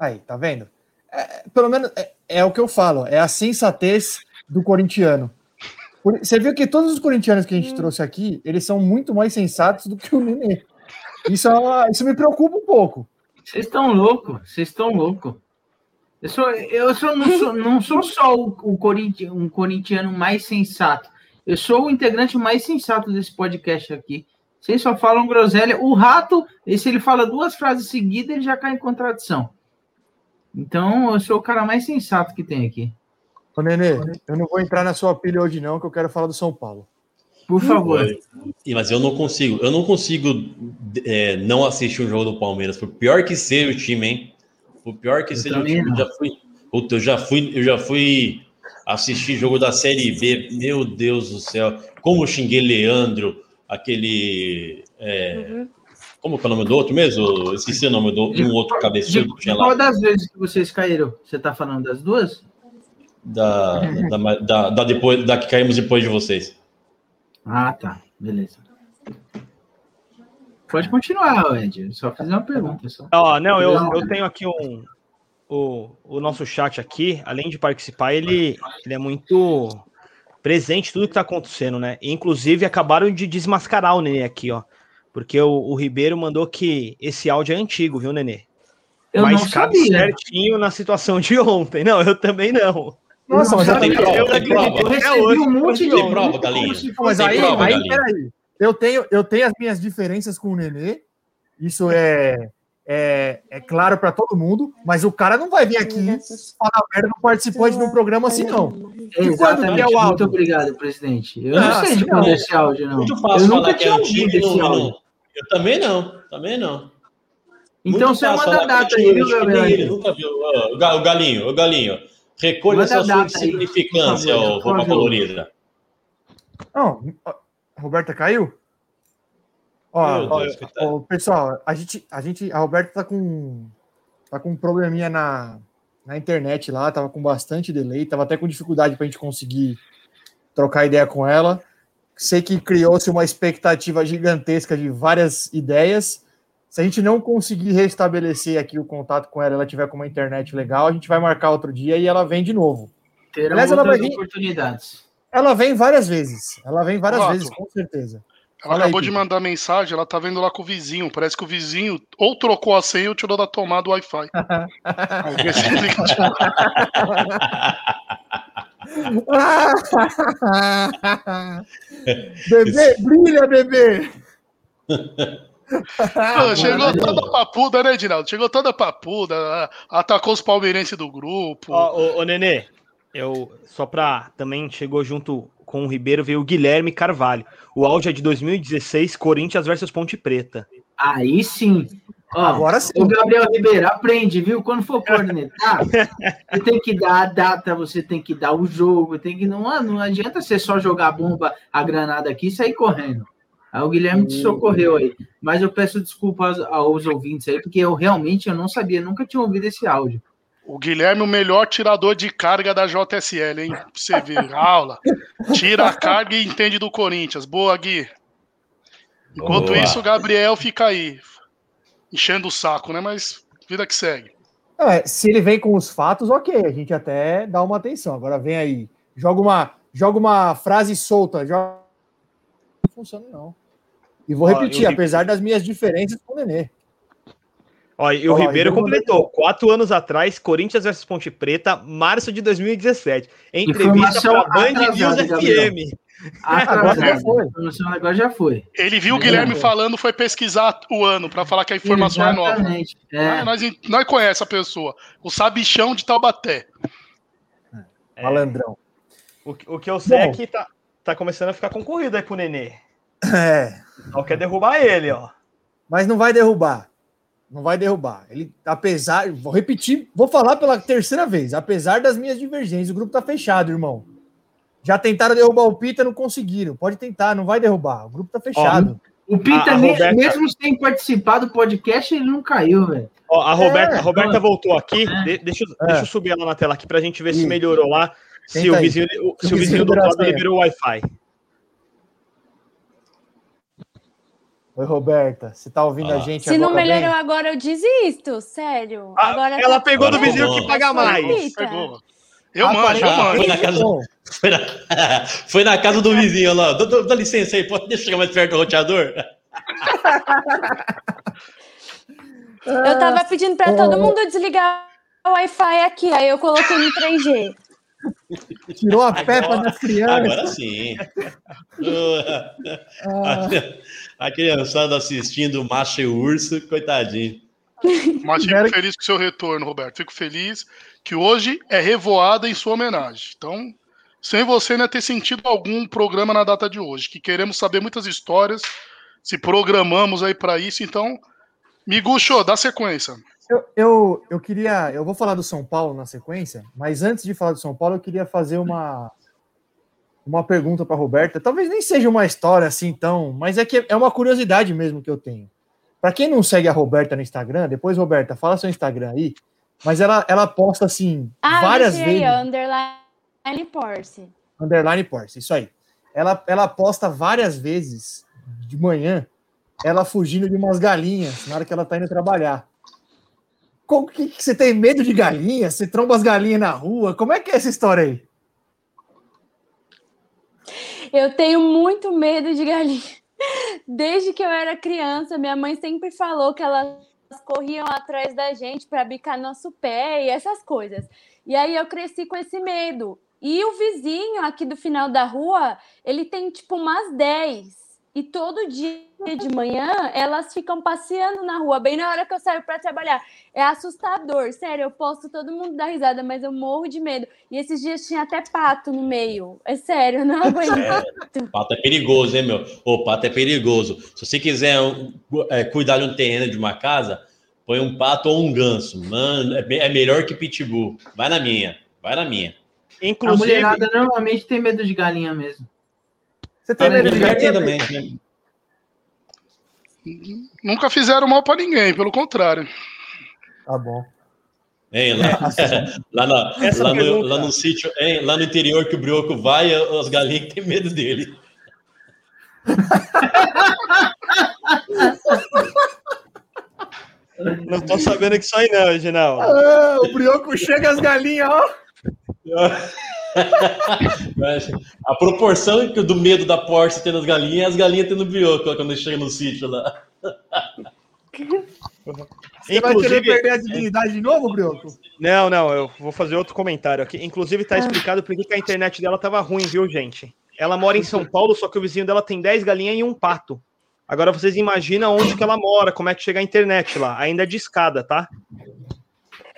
Aí, tá vendo? É, pelo menos é, é o que eu falo, é a sensatez do corintiano. Por- Você viu que todos os corintianos que a gente trouxe aqui, eles são muito mais sensatos do que o Nenê. Isso, é uma- isso me preocupa um pouco. Vocês estão loucos, vocês estão loucos. Eu, sou, eu sou, não, sou, não sou só o, o corinti, um corintiano mais sensato. Eu sou o integrante mais sensato desse podcast aqui. Vocês só falam groselha. O rato, se ele fala duas frases seguidas, ele já cai em contradição. Então, eu sou o cara mais sensato que tem aqui. Ô, Nenê, eu não vou entrar na sua pilha hoje, não, que eu quero falar do São Paulo. Por favor. Mas eu não consigo, eu não consigo é, não assistir um jogo do Palmeiras, por pior que seja o time, hein? Por pior que Eu seja o time, eu já fui, puta, eu já fui, eu já fui assistir jogo da Série B, meu Deus do céu, como eu xinguei Leandro, aquele, é, como que é o nome do outro mesmo? Eu Esqueci o nome do um outro De, cabeçudo que tinha qual lá, das vezes que vocês caíram? Você tá falando das duas? da, da, da, da depois, da que caímos depois de vocês. Ah, tá. Beleza. Pode continuar, Ed. Só fiz uma pergunta. Só. Ó, não, eu, eu tenho aqui um. O, o nosso chat aqui, além de participar, ele, ele é muito presente tudo que tá acontecendo, né? E, inclusive, acabaram de desmascarar o Nenê aqui, ó. Porque o, o Ribeiro mandou que esse áudio é antigo, viu, Nenê? Eu Mas não cabe sabia. certinho na situação de ontem. Não, eu também não. Nossa, mas já Tem prova, eu tem prova. Eu recebi hoje, um monte de prova, Galinha. Mas aí, prova, aí peraí. Eu tenho, eu tenho as minhas diferenças com o Nenê. Isso é, é, é claro para todo mundo, mas o cara não vai vir aqui falar merda no participante de um programa assim, não. E quando que é Muito obrigado, presidente. Eu não Ah, sei de não. quando é esse áudio, não. Muito fácil Eu nunca tinha é ouvido não, esse não- áudio. Eu também não, também não. Então Muito você manda a falar data aí, viu, Gabriel? Nunca viu. O Ga- o Galinho, o Galinho. Recolha Manda sua a data aí, insignificância, por favor, ô por roupa colorida. Não, Roberta caiu? Ó, ó, Deus, ó, pessoal, a gente, a gente, a Roberta tá com, tá com um probleminha na, na internet lá, tava com bastante delay, tava até com dificuldade pra gente conseguir trocar ideia com ela. Sei que criou-se uma expectativa gigantesca de várias ideias. Se a gente não conseguir restabelecer aqui o contato com ela, ela tiver com uma internet legal, a gente vai marcar outro dia e ela vem de novo. Terão Aliás, ela vai vir- oportunidades. Ela vem várias vezes. Ela vem várias Olá, vezes, com certeza. Ela aí, acabou de Kiko. mandar mensagem, ela tá vendo lá com o vizinho. Parece que o vizinho ou trocou a senha ou tirou da tomada o Wi-Fi. De- bebê, brilha, bebê! Chegou toda papuda, né, Edinaldo? Chegou toda papuda, atacou os palmeirenses do grupo. Ó, ô, ô, Nenê, eu, só pra. Também chegou junto com o Ribeiro, veio o Guilherme Carvalho. O áudio é de 2016, Corinthians versus Ponte Preta. Aí sim. Ó, Agora sim. O Gabriel Ribeiro, aprende, viu? Quando for cornetar, você tem que dar a data, você tem que dar o jogo, tem que. Não, não adianta você só jogar a bomba, a granada aqui e sair correndo. Aí o Guilherme te socorreu aí. Mas eu peço desculpas aos ouvintes aí, porque eu realmente eu não sabia, nunca tinha ouvido esse áudio. O Guilherme, o melhor tirador de carga da JSL, hein? Pra você ver, aula. Tira a carga e entende do Corinthians. Boa, Gui. Enquanto Boa. isso, o Gabriel fica aí, enchendo o saco, né? Mas vida que segue. É, se ele vem com os fatos, ok, a gente até dá uma atenção. Agora vem aí, joga uma, joga uma frase solta, joga... não funciona não. E vou Ó, repetir, eu- apesar das minhas diferenças com o Nenê. Ó, e o Ó, Ribeiro eu- completou. Quatro anos atrás, Corinthians versus Ponte Preta, março de 2017. Entrevista para Band News. FM. Agora já foi. O seu negócio já foi. Ele viu o É. Guilherme falando, foi pesquisar o ano pra falar que a informação é nova. Exatamente. É. Ah, nós, nós conhece a pessoa. O sabichão de Taubaté. É, Malandrão. o, que- o que eu sei é Bom. que tá, tá começando a ficar concorrido aí pro Nenê. É, Só quer derrubar ele, ó. mas não vai derrubar. Não vai derrubar. Ele, apesar, vou repetir, vou falar pela terceira vez. Apesar das minhas divergências, o grupo tá fechado, irmão. Já tentaram derrubar o Pita, não conseguiram. Pode tentar, não vai derrubar. O grupo tá fechado. O Pita, A- a Roberta- mesmo sem participar do podcast, ele não caiu, velho. Ó, a Roberta, É, a Roberta então- voltou aqui. É. De- deixa, eu- É. deixa eu subir ela na tela aqui pra gente ver se melhorou lá. Se Tenta o vizinho, se Se o vizinho do a lado liberou o Wi-Fi. Oi, Roberta, você tá ouvindo a Ah. gente Se não agora melhorou bem? agora, eu desisto, sério. Ah, agora ela tá- pegou do Agora vizinho que paga mais. Pegou. Eu manjo, eu Ah, manjo. foi na casa, foi na, foi na casa do vizinho lá. Dá, dá- dá licença aí, pode deixa eu chegar mais perto do roteador? Eu tava pedindo pra todo mundo desligar o Wi-Fi aqui, aí eu coloquei no 3G. tirou a pepa das crianças. Agora sim. A, criançada assistindo o Macho e o Urso, coitadinho. Mas fico feliz com o seu retorno, Roberto. Fico feliz que hoje é revoada em sua homenagem. Então, sem você não ter sentido algum programa na data de hoje, que queremos saber muitas histórias, se programamos aí para isso. Então, Miguxo, dá sequência. Eu, eu, eu queria. Eu vou falar do São Paulo na sequência, mas antes de falar do São Paulo, eu queria fazer uma, uma pergunta para Roberta. Talvez nem seja uma história assim tão, mas é que é uma curiosidade mesmo que eu tenho. Para quem não segue a Roberta no Instagram, depois, Roberta, fala seu Instagram aí. Mas ela, ela posta assim Ah, várias vezes. aí, underline Porsche. Underline Porsche, isso aí. Ela, ela posta várias vezes de manhã ela fugindo de umas galinhas na hora que ela tá indo trabalhar. Como que, que você tem medo de galinha? Você tromba as galinhas na rua? Como é que é essa história aí? Eu tenho muito medo de galinha. Desde que eu era criança, minha mãe sempre falou que elas corriam atrás da gente para bicar nosso pé e essas coisas. E aí eu cresci com esse medo. E o vizinho aqui do final da rua, ele tem tipo umas 10. E todo dia de manhã elas ficam passeando na rua, bem na hora que eu saio para trabalhar. É assustador, sério. Eu posto todo mundo dar risada, mas eu morro de medo. E esses dias tinha até pato no meio. É sério, não aguento. Pato é perigoso, hein, meu? O pato é perigoso. Se você quiser um, é, cuidar de um terreno de uma casa, põe um pato ou um ganso. Mano, é, é melhor que pitbull. Vai na minha, vai na minha. A Inclusive, mulherada normalmente tem medo de galinha mesmo. Você tem A medo de mulher tem galinha? também, né? Nunca fizeram mal para ninguém, pelo contrário. Tá bom. Hein, lá, lá, na- lá no, lá no sítio, hein, lá no interior que o brioco vai, as galinhas têm medo dele. não tô sabendo que isso aí não, Reginaldo. Ah, o brioco chega as galinhas, ó. Mas A proporção que- do medo da Porsche tendo as galinhas, as galinhas tendo brioco quando chega no sítio lá. Você vai querer Inclusive, perder a dignidade de novo, brioco? Não, não, eu vou fazer outro comentário aqui. Inclusive, tá explicado por que que a internet dela tava ruim, viu, gente? Ela mora em São Paulo, só que o vizinho dela tem 10 galinhas e um pato. Agora vocês imaginam onde que ela mora, como é que chega a internet lá. Ainda é de escada, tá?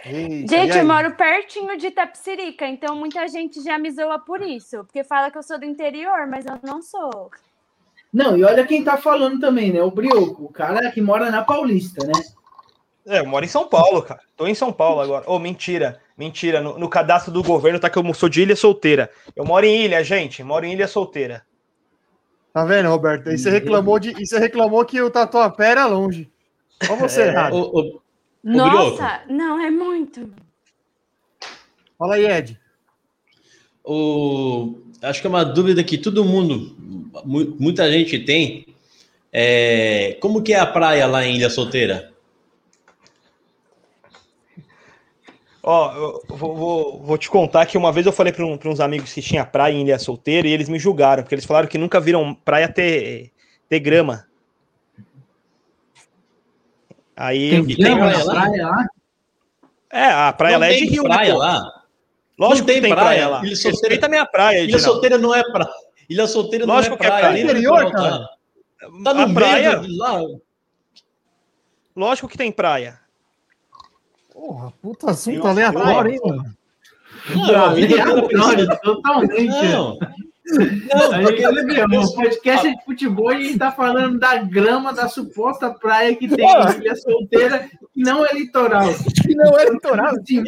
Eita, Gente, eu moro pertinho de Tapsirica, então muita gente já me zoa por isso. Porque fala que eu sou do interior, mas eu não sou. Não, e olha quem tá falando também, né? O Brioco, o cara que mora na Paulista, né? É, eu moro em São Paulo, cara. Tô em São Paulo agora. Ô, mentira, mentira. No, no cadastro do governo tá que eu sou de ilha solteira. Eu moro em ilha, gente. Moro em ilha solteira. Tá vendo, Roberto? E você reclamou, de, e você reclamou que o Tatuapé era longe. Olha você É. errado. Ô, Nossa, não, é muito. Fala aí, Ed. o, acho que é uma dúvida que todo mundo, mu- muita gente tem. É, como que é a praia lá em Ilha Solteira? Ó, eu vou, vou, vou te contar que uma vez eu falei para um, uns amigos que tinha praia em Ilha Solteira e eles me julgaram, porque eles falaram que nunca viram praia ter, ter grama. Aí. Tem tem grama praia lá? praia lá? É, a praia Não lá é de tem rio, né, praia pô? lá? Lógico Não que tem tem praia. praia lá. Ilha Solteira- Respeita a minha praia, Ilha Edinaldo. Solteira não é praia. Ilha Solteira não Lógico é que é praia. praia. Interior, cara. Tá, tá no A meio praia- lá. Lógico que tem praia. Porra, puta assunto Tem aleatório, praia. hein, mano? Não, a vida inteira Aleatório, pensando- totalmente. Não. Não, Aí, porque o podcast é de futebol e a gente tá falando da grama da suposta praia que tem em Ilha Solteira, que não é litoral. Que não é litoral. Sim?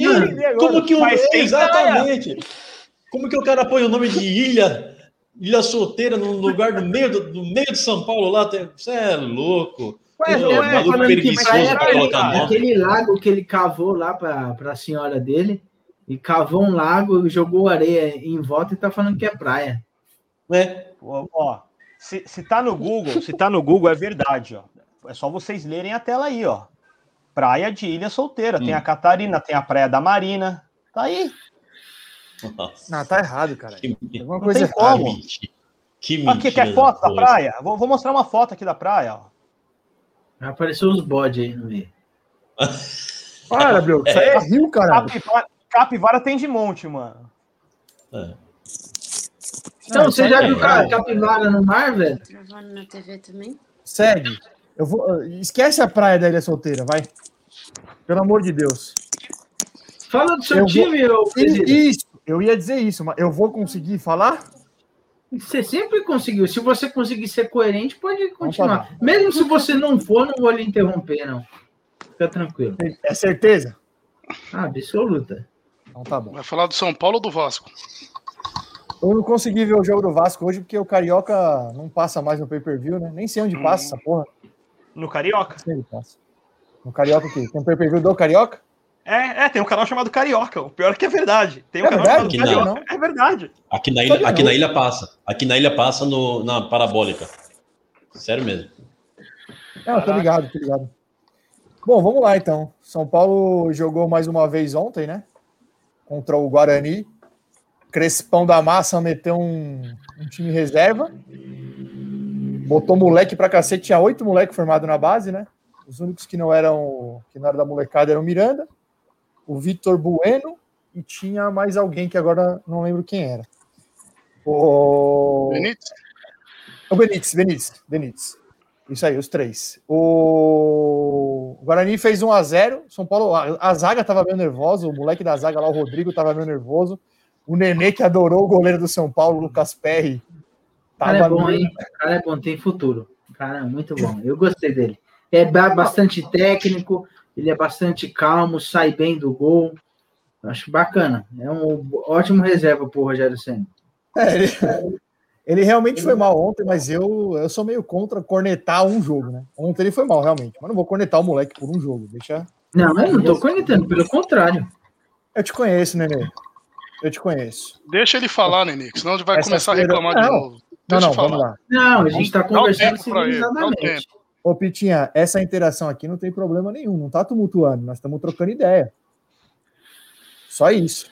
Como que o Mas exatamente? Como que o cara põe o nome de ilha, ilha solteira num lugar no meio do, no meio de São Paulo lá? tem- Você é louco? Ué, não é maluco que praia praia, aquele lago que ele cavou lá pra, pra senhora dele, e cavou um lago, jogou areia em volta e tá falando que é praia. né? Ó, se, se tá no Google, se tá no Google é verdade, ó. É só vocês lerem a tela aí, ó. Praia de Ilha Solteira. Tem Hum. a Catarina, tem a Praia da Marina. Tá aí. Nossa, Não, tá errado, cara. que, Alguma Não coisa tem errada. como. Que mentira. Aqui, quer foto da praia? Vou, vou mostrar uma foto aqui da praia, ó. Apareceu os bodes aí no meio. Para, Bro. Isso aí é rio, cara. Capivara, capivara tem de monte, mano. É. Então, Não, você já aí viu é- ca- capivara no mar, velho? Gravando na TV também? Segue. Eu vou... Esquece a praia da Ilha Solteira, vai. Pelo amor de Deus. Fala do seu Eu vou- time, ô Pedro. Isso, eu ia dizer isso, mas eu vou conseguir falar? Você sempre conseguiu. Se você conseguir ser coerente, pode continuar. Mesmo se você não for, não vou lhe interromper, não. Fica tranquilo. É certeza? Ah, absoluta. Então tá bom. Vai falar do São Paulo ou do Vasco? Eu não consegui ver o jogo do Vasco hoje porque o Carioca não passa mais no pay-per-view, né? Nem sei onde passa essa porra. No Carioca. Não sei onde passa. No Carioca o quê? Tem um pay-per-view do Carioca? É, é, tem um canal chamado Carioca. O pior é que é verdade. Tem um É canal verdade? chamado Não. Carioca. É verdade. Aqui na ilha, aqui não. na ilha passa. Aqui na ilha passa no, na parabólica. Sério mesmo. Não, tô ligado, tô ligado. Bom, vamos lá então. São Paulo jogou mais uma vez ontem, né? Contra o Guarani. Crespão da Massa meteu um, um time reserva. Botou moleque pra cacete. Tinha oito moleques formados na base, né? Os únicos que não eram que não eram da molecada eram o Miranda, o Vitor Bueno e tinha mais alguém que agora não lembro quem era. O, Benítez? o Benítez, Benítez, Benítez. Isso aí, os três. O Guarani fez 1 a 0 São Paulo, a, a zaga tava meio nervosa, o moleque da zaga lá, o Rodrigo, tava meio nervoso. O Nenê, que adorou o goleiro do São Paulo, Lucas Perry. O cara é tava bom, hein? O cara é bom, tem futuro. O cara é muito bom. Eu gostei dele. É ba- bastante técnico, ele é bastante calmo, sai bem do gol. Acho bacana. É um ótimo reserva pro Rogério Senna. É, ele, ele realmente foi mal ontem, mas eu, eu sou meio contra cornetar um jogo, né? Ontem ele foi mal, realmente. Mas não vou cornetar o moleque por um jogo. Deixa. Não, eu não tô cornetando, pelo contrário. Eu te conheço, Nenê. Eu te conheço. Deixa ele falar, Nenê, que senão ele vai Essa começar a feira- reclamar de Não. novo. Não, Deixa não, eu falar. vamos lá. Não, a gente tá conversando civilizadamente. Ô, Pitinha, essa interação aqui não tem problema nenhum, não tá tumultuando, nós estamos trocando ideia. Só isso.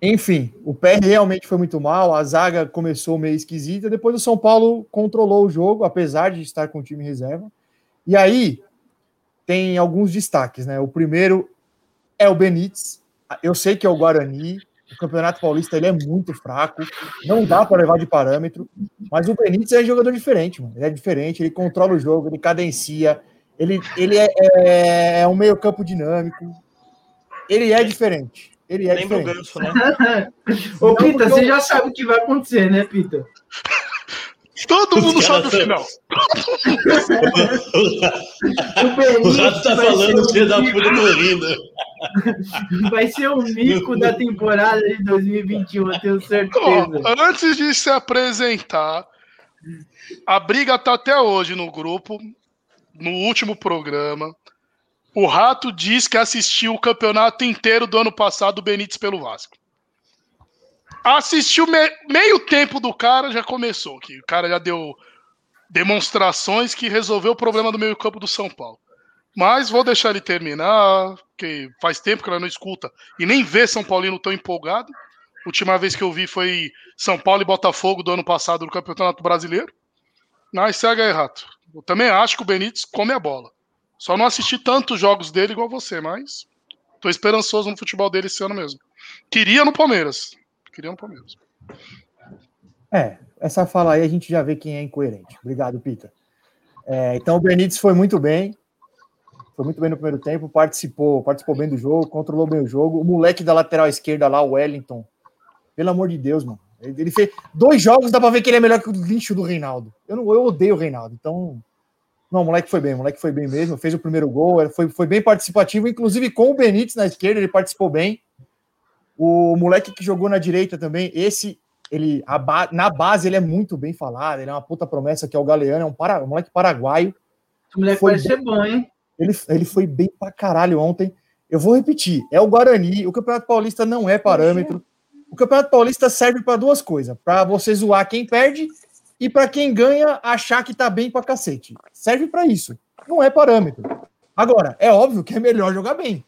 Enfim, o PR realmente foi muito mal, a zaga começou meio esquisita, depois o São Paulo controlou o jogo, apesar de estar com o time reserva. E aí tem alguns destaques, né? O primeiro é o Benítez, eu sei que é o Guarani, o Campeonato Paulista ele é muito fraco, não dá para levar de parâmetro, mas o Benítez é jogador diferente, mano. Ele é diferente, ele controla o jogo, ele cadencia, ele, ele é, é, é um meio-campo dinâmico. Ele é diferente. Ele é Lembra o diferente. Ganso, né? Ô, Não, Pita, você eu- já sabe o que vai acontecer, né, Pita? Todo Os mundo sabe o final. O O rato tá falando, o filhos da puta tô rindo. Vai ser o mico da temporada de 2021, eu tenho Ó, certeza. antes de se apresentar, a briga tá até hoje no grupo, no último programa. O Rato diz que assistiu o campeonato inteiro do ano passado do Benítez pelo Vasco. Assistiu me- meio tempo do cara, já começou aqui. O cara já deu demonstrações que resolveu o problema do meio-campo do São Paulo. Mas vou deixar ele terminar, porque faz tempo que ela não escuta e nem vê São Paulino tão empolgado. Última vez que eu vi foi São Paulo e Botafogo do ano passado no Campeonato Brasileiro. Mas segue aí, Rato. Eu também acho que o Benítez come a bola. Só não assisti tantos jogos dele igual você, mas tô esperançoso no futebol dele esse ano mesmo. Queria no Palmeiras. Queria no Palmeiras. É, essa fala aí a gente já vê quem é incoerente. Obrigado, Pita. É, então o Benítez foi muito bem. Foi muito bem no primeiro tempo, participou, participou bem do jogo, controlou bem o jogo. O moleque da lateral esquerda lá, o Wellington, pelo amor de Deus, mano. Ele, fez dois jogos, dá pra ver que ele é melhor que o lixo do Reinaldo. Eu, não, eu odeio o Reinaldo, então. Não, o moleque foi bem, o moleque foi bem mesmo, fez o primeiro gol, foi, foi bem participativo, inclusive com o Benítez na esquerda, ele participou bem. O moleque que jogou na direita também, esse, ele ba- na base ele é muito bem falado, ele é uma puta promessa que é o Galeano, é um, para, um moleque paraguaio. O moleque Foi vai ser bom, hein? Ele, ele foi bem pra caralho ontem. Eu vou repetir: é o Guarani. O Campeonato Paulista não é parâmetro. O Campeonato Paulista serve para duas coisas: para você zoar quem perde e para quem ganha achar que tá bem pra cacete. Serve para isso. Não é parâmetro. Agora, é óbvio que é melhor jogar bem.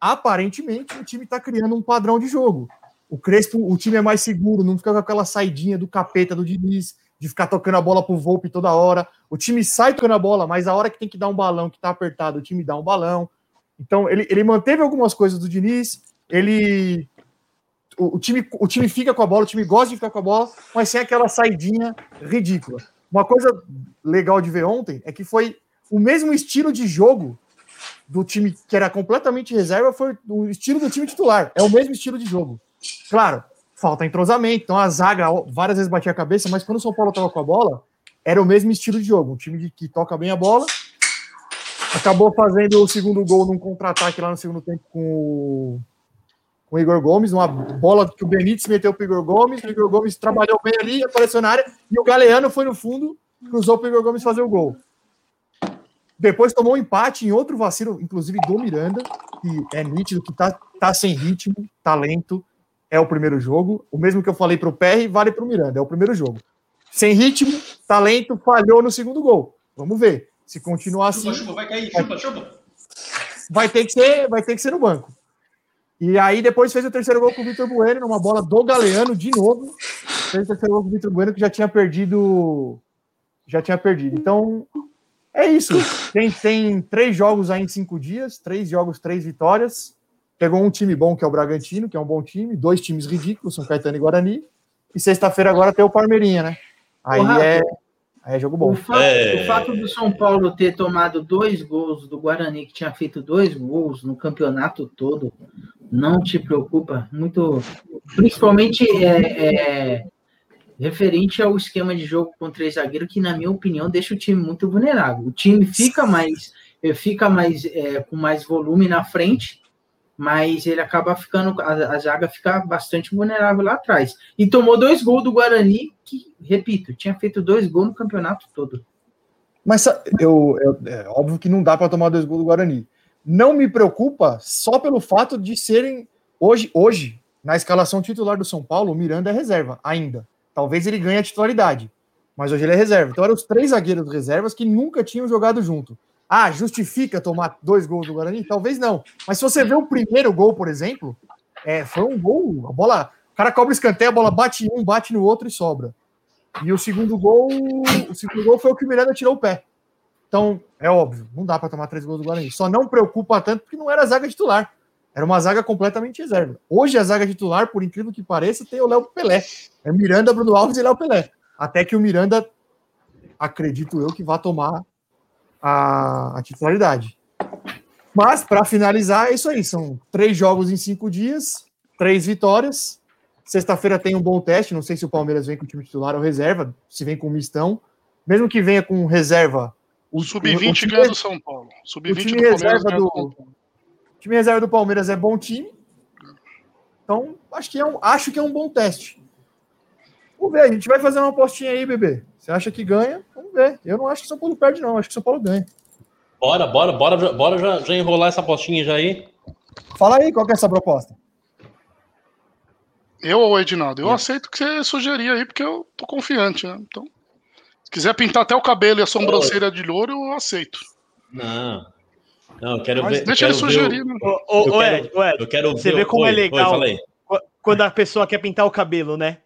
Aparentemente, o time tá criando um padrão de jogo. O Crespo, o time é mais seguro, não fica com aquela saidinha do capeta do Diniz, de ficar tocando a bola pro Volpe toda hora. O time sai tocando a bola, mas a hora que tem que dar um balão que tá apertado, o time dá um balão. Então, ele, ele manteve algumas coisas do Diniz, ele. O, time, o time fica com a bola, o time gosta de ficar com a bola, mas sem aquela saidinha ridícula. Uma coisa legal de ver ontem é que foi o mesmo estilo de jogo do time que era completamente reserva, foi o estilo do time titular. É o mesmo estilo de jogo. Claro, falta entrosamento, então a zaga várias vezes batia a cabeça, mas quando o São Paulo estava com a bola, era o mesmo estilo de jogo. Um time que toca bem a bola. Acabou fazendo o segundo gol num contra-ataque lá no segundo tempo com o, com o Igor Gomes, uma bola que o Benítez meteu pro Igor Gomes, o Igor Gomes trabalhou bem ali, apareceu na área, e o Galeano foi no fundo, cruzou pro Igor Gomes fazer o gol. Depois tomou um empate em outro vacilo, inclusive do Miranda, que é nítido, que tá, tá sem ritmo, talento, é o primeiro jogo. O mesmo que eu falei pro PR vale pro Miranda, é o primeiro jogo. Sem ritmo, talento, falhou no segundo gol. Vamos ver. Se continuar assim, Chupa, chupa, vai cair, chupa, chupa. vai ter que ser, vai ter que ser no banco. E aí depois fez o terceiro gol com o Vitor Bueno, numa bola do Galeano de novo. Fez o terceiro gol com o Vitor Bueno que já tinha perdido, já tinha perdido. Então é isso. Tem, tem três jogos aí em cinco dias, três jogos, três vitórias. Pegou um time bom que é o Bragantino, que é um bom time, dois times ridículos, São Caetano e Guarani. E sexta-feira agora tem o Parmeirinha, né? Aí Rafa, é, aí é jogo bom. O fato, É. o fato do São Paulo ter tomado dois gols do Guarani, que tinha feito dois gols no campeonato todo, não te preocupa? Muito. Principalmente é, é, referente ao esquema de jogo com três zagueiros, que, na minha opinião, deixa o time muito vulnerável. O time fica mais, eh, fica mais é, com mais volume na frente, mas ele acaba ficando, a, a zaga fica bastante vulnerável lá atrás. E tomou dois gols do Guarani, que, repito, tinha feito dois gols no campeonato todo. Mas eu, eu- é óbvio que não dá para tomar dois gols do Guarani. Não me preocupa só pelo fato de serem hoje, hoje na escalação titular do São Paulo, o Miranda é reserva ainda. Talvez ele ganhe a titularidade, mas hoje ele é reserva. Então eram os três zagueiros reservas que nunca tinham jogado junto. Ah, justifica tomar dois gols do Guarani? Talvez não. Mas se você vê o primeiro gol, por exemplo, é, foi um gol, a bola, o cara cobra escanteio, a bola bate em um, bate no outro e sobra. E o segundo gol, o segundo gol foi o que o Miranda tirou o pé. Então, é óbvio, não dá para tomar três gols do Guarani. Só não preocupa tanto porque não era zaga titular. Era uma zaga completamente reserva. Hoje a zaga titular, por incrível que pareça, tem o Léo Pelé. É Miranda, Bruno Alves e Léo Pelé. Até que o Miranda, acredito eu, que vai tomar a, a titularidade. Mas, para finalizar, é isso aí. São três jogos em cinco dias, três vitórias. Sexta-feira tem um bom teste. Não sei se o Palmeiras vem com o time titular ou reserva, se vem com mistão. Mesmo que venha com reserva. O Sub-20 ganha do São Paulo. Sub-20 do Palmeiras ganha do Paulo. O time reserva do Palmeiras é bom time. Então, acho que é um, acho que é um bom teste. Vamos ver, a gente vai fazer uma apostinha aí, bebê. Você acha que ganha? Vamos ver. Eu não acho que São Paulo perde, não. Acho que São Paulo ganha. Bora, bora, bora, bora já, já enrolar essa apostinha já aí. Fala aí, qual que é essa proposta? Eu ou Edinaldo? Eu é. aceito que você sugerir aí, porque eu tô confiante, né? Então, quiser pintar até o cabelo e a sobrancelha de louro, eu aceito. Não. Não, eu quero Mas ver. Deixa ele sugerir, né? Ô, ô, Ed, ô, Ed, eu quero você ver, vê como oi, é legal oi, quando a pessoa quer pintar o cabelo, né?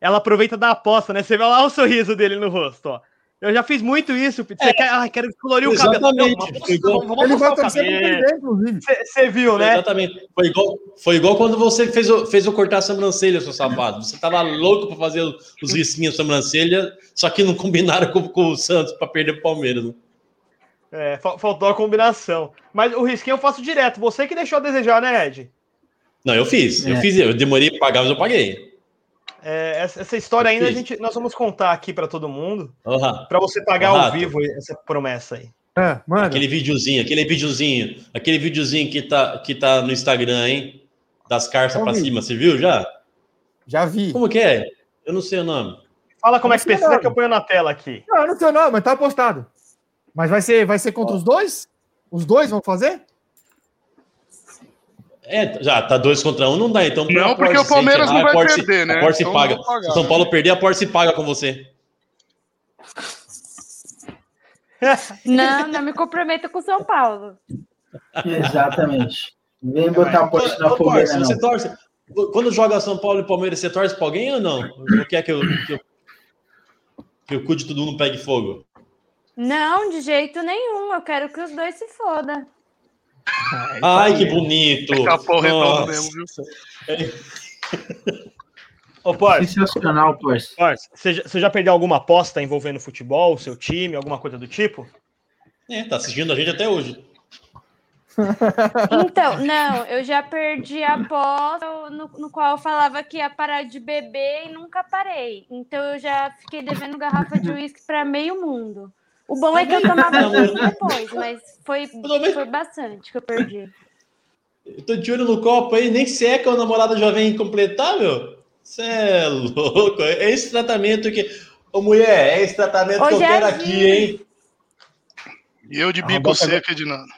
Ela aproveita da aposta, né? Você vê lá o sorriso dele no rosto, ó. Eu já fiz muito isso. Você é. quer, ah, quero colorir o cabelo. Exatamente. Vamos, vamos o cabelo. Você viu, né? Exatamente. Foi igual, foi igual quando você fez o, fez o cortar a sobrancelha, seu safado. Você tava louco para fazer os risquinhos da sobrancelha, só que não combinaram com, com o Santos para perder o Palmeiras. Né? É, faltou a combinação. Mas o risquinho eu faço direto. Você que deixou a desejar, né, Ed? Não, eu fiz. É. Eu fiz. Eu demorei para pagar, mas eu paguei. É, essa história ainda a gente, nós vamos contar aqui para todo mundo, uhum. para você pagar ao vivo essa promessa aí. É, aquele videozinho, aquele videozinho, aquele videozinho que tá, que tá no Instagram, hein? Das carças para cima, você viu já? Já vi. Como que é? Eu não sei o nome. Fala como é que precisa que eu ponho na tela aqui. Não, eu não sei o nome, mas tá postado. Mas vai ser, vai ser contra oh. os dois? Os dois vão fazer? É, já tá dois contra um, não dá. Então, não, porque o Palmeiras não vai perder, né? A Porce então paga. Se o São Paulo perder, a Porce paga com você. Não, não me comprometa com o São Paulo. Exatamente. Vem botar a Porce na fogueira, Você torce. Quando joga São Paulo e Palmeiras, você torce pra alguém ou não? Não quer que eu, que, eu, que o cu de todo mundo pegue fogo? Não, de jeito nenhum. Eu quero que os dois se fodam. Ai, que bonito! Capão redondo mesmo, viu? Ô, Porce. Sensacional, Porce. Você já, você já perdeu alguma aposta envolvendo futebol, seu time, alguma coisa do tipo? É, tá assistindo a gente até hoje. Então, não, eu já perdi a aposta no, no, qual eu falava que ia parar de beber e nunca parei. Então eu já fiquei devendo garrafa de uísque para meio mundo. O bom é que eu tomava depois, mas foi, foi bastante que eu perdi. Eu tô de olho no copo aí, nem seca o namorado já vem completar, meu. Você é louco. É esse tratamento que. Ô, mulher, é esse tratamento que eu quero aqui, hein? E eu de bico seco, Edinando.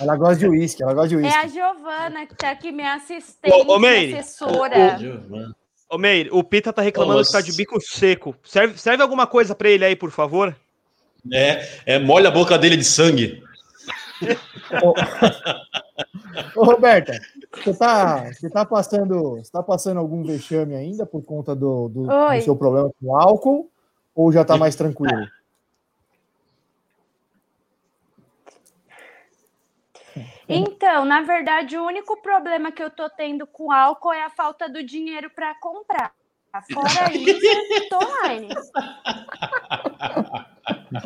Ela gosta de uísque, ela gosta de uísque. É a Giovana que tá aqui, minha assistente, ô, ô Meire, assessora. Ô, ô, Meire, o Pita tá reclamando Nossa. que tá de bico seco. Serve, serve alguma coisa pra ele aí, por favor? É, é molha a boca dele de sangue. Ô, Ô Roberta, você tá, você tá passando, você tá passando algum vexame ainda por conta do, do, do seu problema com álcool ou já tá mais tranquilo? Então, na verdade, o único problema que eu tô tendo com álcool é a falta do dinheiro para comprar. Fora isso, tô online.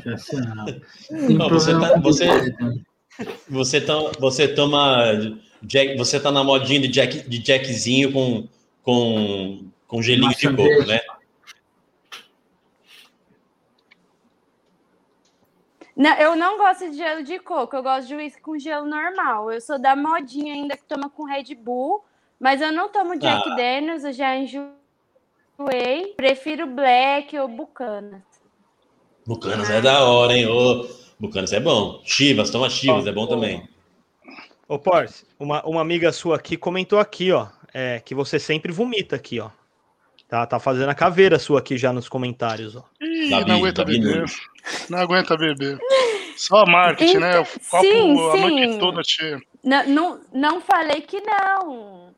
Sensacional. Não, você, tá, você, você, tá, você toma. Jack, você tá na modinha de, jack, de jackzinho com, com, com gelinho Nossa, de coco, né? Não, eu não gosto de gelo de coco, eu gosto de uísque com gelo normal. Eu sou da modinha ainda que toma com Red Bull, mas eu não tomo Jack ah. Daniels, eu já enjoei. Prefiro Black ou Bucana. Bucanas é da hora, hein? Ô, Bucanas é bom. Chivas, toma Chivas, oh, é bom oh. também. Ô, Porce, uma, uma amiga sua aqui comentou aqui, ó, é, que você sempre vomita aqui, ó. Tá, tá fazendo a caveira sua aqui já nos comentários, ó. Ih, Davi, não aguenta Davi beber. Não aguenta beber. Só marketing, então, né? O copo sim, a sim. noite toda cheia. Não, não, não falei que não.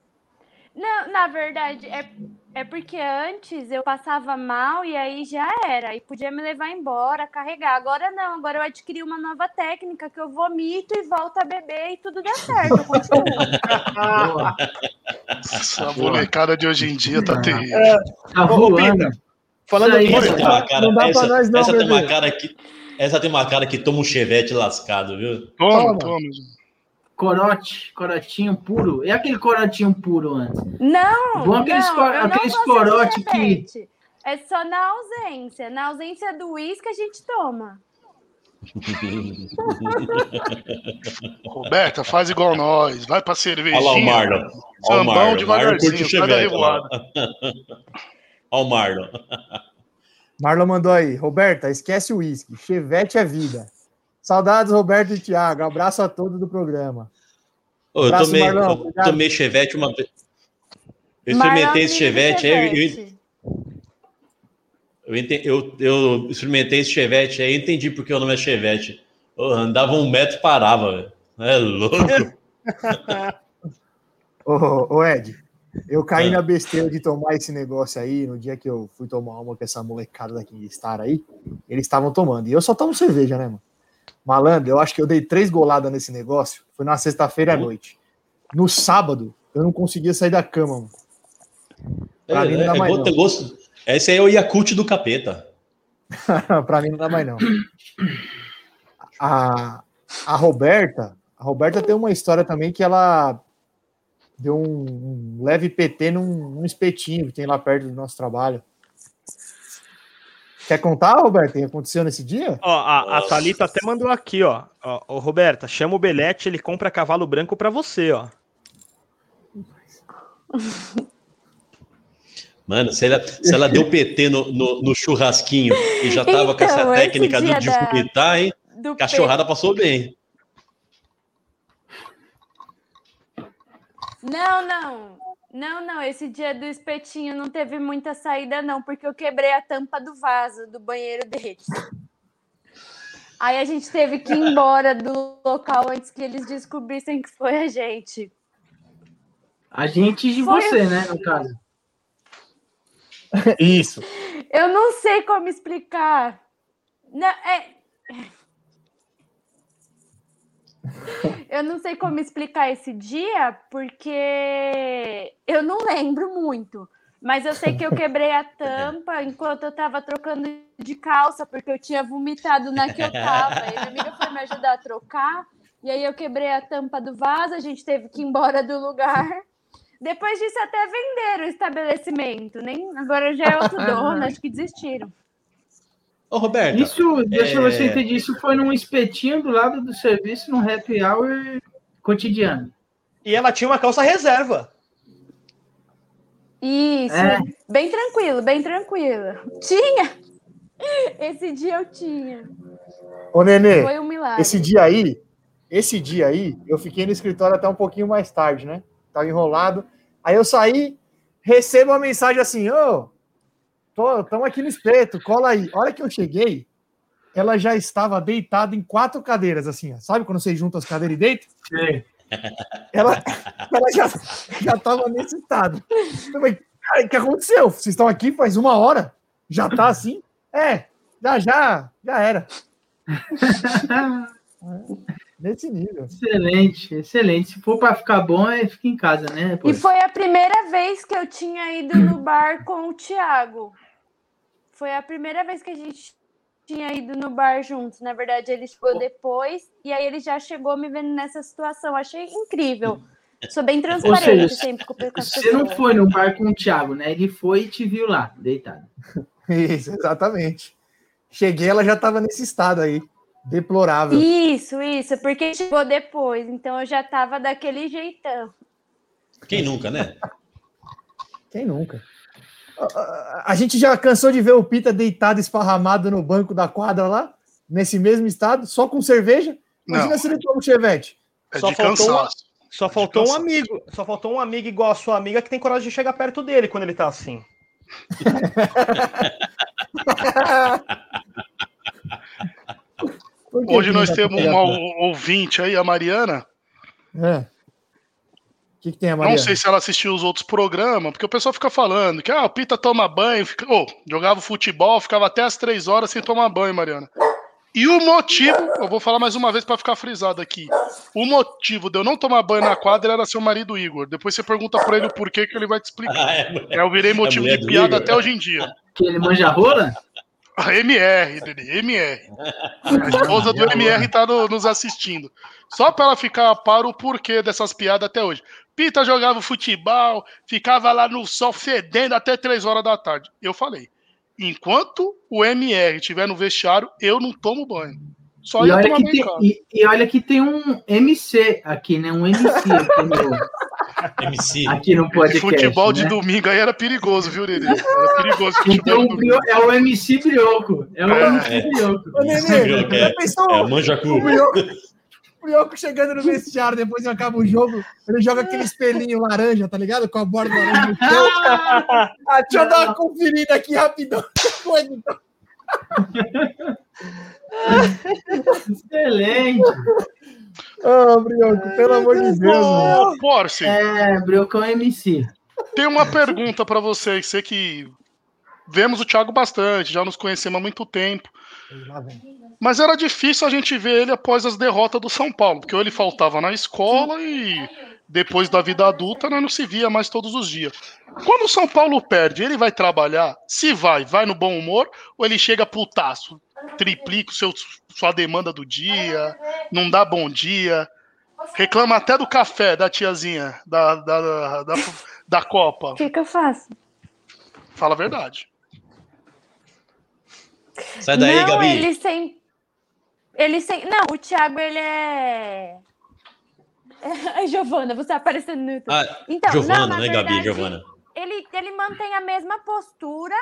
Não, na verdade, é É porque antes eu passava mal e aí já era, e podia me levar embora, carregar. Agora não, agora eu adquiri uma nova técnica que eu vomito e volto a beber e tudo dá certo. Eu continuo. Essa molecada de hoje em dia tá terrível. É, Tá voando. Falando Isso aí, nisso, Essa tem uma cara, não dá essa, pra nós não, essa tem uma cara que essa tem uma cara que toma um chevette lascado, viu? Toma, Toma. toma. Corote, corotinho puro. E aquele corotinho puro antes? Não, Bom aqueles não, cor- não aqueles de corote que-. É só na ausência. Na ausência do uísque a gente toma. Roberta, faz igual nós. Vai pra cervejinha. Olha lá o Marlon. Olha o Marlon. Devagarzinho, revoada. lá. Olha o Marlon. Marlon mandou aí. Roberta, esquece o uísque. Chevette é vida. Saudades, Roberto e Thiago. Abraço a todos do programa. Ô, eu Abraço, tomei, Marlon. eu Obrigado. tomei chevette uma vez. Eu experimentei esse chevette, aí, eu, Chevette. eu, ente- eu, eu experimentei esse chevette aí, entendi porque o nome é chevette. Andava um metro e parava, velho. É louco. Ô, ô, Ed, eu caí Ah. na besteira de tomar esse negócio aí no dia que eu fui tomar uma com essa molecada da Kingstar aí. Eles estavam tomando. E eu só tomo cerveja, né, mano? Malandro, eu acho que eu dei três goladas nesse negócio. Foi na sexta-feira à Uhum. noite. No sábado, eu não conseguia sair da cama, mano. Pra mim não dá é, mais, não. gosto. Esse aí é o Yakult do capeta. pra mim não dá mais, não. A, a Roberta, a Roberta tem uma história também que ela deu um, um leve PT num, num espetinho que tem lá perto do nosso trabalho. Quer contar, Roberta, o que aconteceu nesse dia? Ó, a, a Thalita até mandou aqui, ó. ó. Ô, Roberta, chama o Belete, ele compra cavalo branco pra você, ó. Mano, se ela, se ela deu PT no, no, no churrasquinho e já tava com essa Então, técnica do, de vomitar, hein? Do Cachorrada passou bem. Não, não. Não, não. Esse dia do espetinho não teve muita saída, não, porque eu quebrei a tampa do vaso do banheiro deles. Aí a gente teve que ir embora do local antes que eles descobrissem que foi a gente. A gente de Foi- você, né, no caso. Isso. Eu não sei como explicar. Não, é... Eu não sei como explicar esse dia, porque eu não lembro muito. Mas eu sei que eu quebrei a tampa enquanto eu tava trocando de calça, porque eu tinha vomitado na que eu tava. E minha amiga foi me ajudar a trocar. E aí eu quebrei a tampa do vaso, a gente teve que ir embora do lugar. Depois disso, até venderam o estabelecimento. Nem, agora já é outro dono, acho que desistiram. Ô, Roberta. Isso, deixa eu ver se eu é- entendi. Isso foi num espetinho do lado do serviço, num happy hour cotidiano. E ela tinha uma calça reserva. Isso, É. bem tranquilo, bem tranquilo. Tinha! Esse dia eu tinha. Ô, Nenê, Foi um milagre. esse dia aí, esse dia aí, eu fiquei no escritório até um pouquinho mais tarde, né? Tava enrolado. Aí eu saí, recebo uma mensagem assim, ô, tô, tamo aqui no espeto, cola aí. A hora que eu cheguei, ela já estava deitada em quatro cadeiras, assim, ó. sabe quando você junta as cadeiras e deita? Ela, ela já, já tava nesse estado. Eu falei, cara, o que aconteceu? Vocês estão aqui faz uma hora? Já tá assim? É, já, já, já era. Nesse nível. Excelente, excelente. Se for para ficar bom, é fica em casa, né? E foi a primeira vez que eu tinha ido no bar com o Thiago. Foi a primeira vez que a gente tinha ido no bar juntos. Na verdade, ele chegou depois e aí ele já chegou me vendo nessa situação. Achei incrível. Sou bem transparente seja, sempre com com as Você não pessoas. foi no bar com o Thiago, né? Ele foi e te viu lá, deitado. Isso, exatamente. Cheguei, ela já estava nesse estado aí, deplorável. Isso, isso, porque chegou depois, então eu já tava daquele jeitão. Quem nunca, né? Quem nunca? A- gente já cansou de ver o Pita deitado, esparramado no banco da quadra lá, nesse mesmo estado, só com cerveja. Imagina Não. se ele toma um chevette. É Só de faltou uma-. Só faltou um amigo. Só faltou um amigo igual a sua amiga que tem coragem de chegar perto dele quando ele tá assim. Hoje nós temos uma ouvinte aí, a Mariana. É. que, que tem a Mariana? Não sei se ela assistiu os outros programas, porque o pessoal fica falando que ah, o Pita toma banho, fica... oh, jogava futebol, ficava até as três horas sem tomar banho, Mariana. E o motivo, eu vou falar mais uma vez para ficar frisado aqui. O motivo de eu não tomar banho na quadra era seu marido Igor. Depois você pergunta pra ele o porquê que ele vai te explicar. Ah, é, É, eu virei motivo mulher de piada Igor. até hoje em dia. Que ele manja rola? A MR, Dede, MR. A esposa do MR tá no- nos assistindo. Só pra ela ficar para o porquê dessas piadas até hoje. Pita jogava futebol, ficava lá no sol fedendo até 3 horas da tarde. Eu falei, enquanto o MR estiver no vestiário, eu não tomo banho. Só E ia olha, tomar que tem, e, e olha que tem um MC aqui, né? Um MC aqui no, MC. aqui no Esse podcast. futebol de né? domingo aí era perigoso, viu, Dede? Era perigoso futebol Então, de o domingo. Brio- é o MC Brioco. É o É, MC é. Brioco. Ô, Nenê, Brioco, já é. pensou É, manjacu. o Brioco, o Brioco chegando no vestiário, depois que acaba o jogo, ele joga aquele espelhinho laranja, tá ligado? Com a borda laranja no chão. Ah, deixa eu dar uma conferida aqui rapidão. Excelente. Ô, Brioco, pelo amor de Deus. Ô, Porsche, É, Brioco é um MC. tem uma pergunta pra vocês. Sei que vemos o Thiago bastante, já nos conhecemos há muito tempo. Mas era difícil a gente ver ele após as derrotas do São Paulo, porque ou ele faltava na escola e depois da vida adulta né, não se via mais todos os dias. Quando o São Paulo perde, ele vai trabalhar? Se vai, vai no bom humor ou ele chega putaço, triplica o seu, sua demanda do dia, não dá bom dia, reclama até do café da tiazinha da, da, da, da Copa? Que, que eu faço? Fala a verdade. Sai daí, não, Gabi. ele sem. Ele sem. Não, o Thiago, ele é. Ai, Giovana, você tá aparecendo no YouTube. Ah, Então, Giovana, não, né, Gabi? verdade, Giovana. Ele, ele mantém a mesma postura,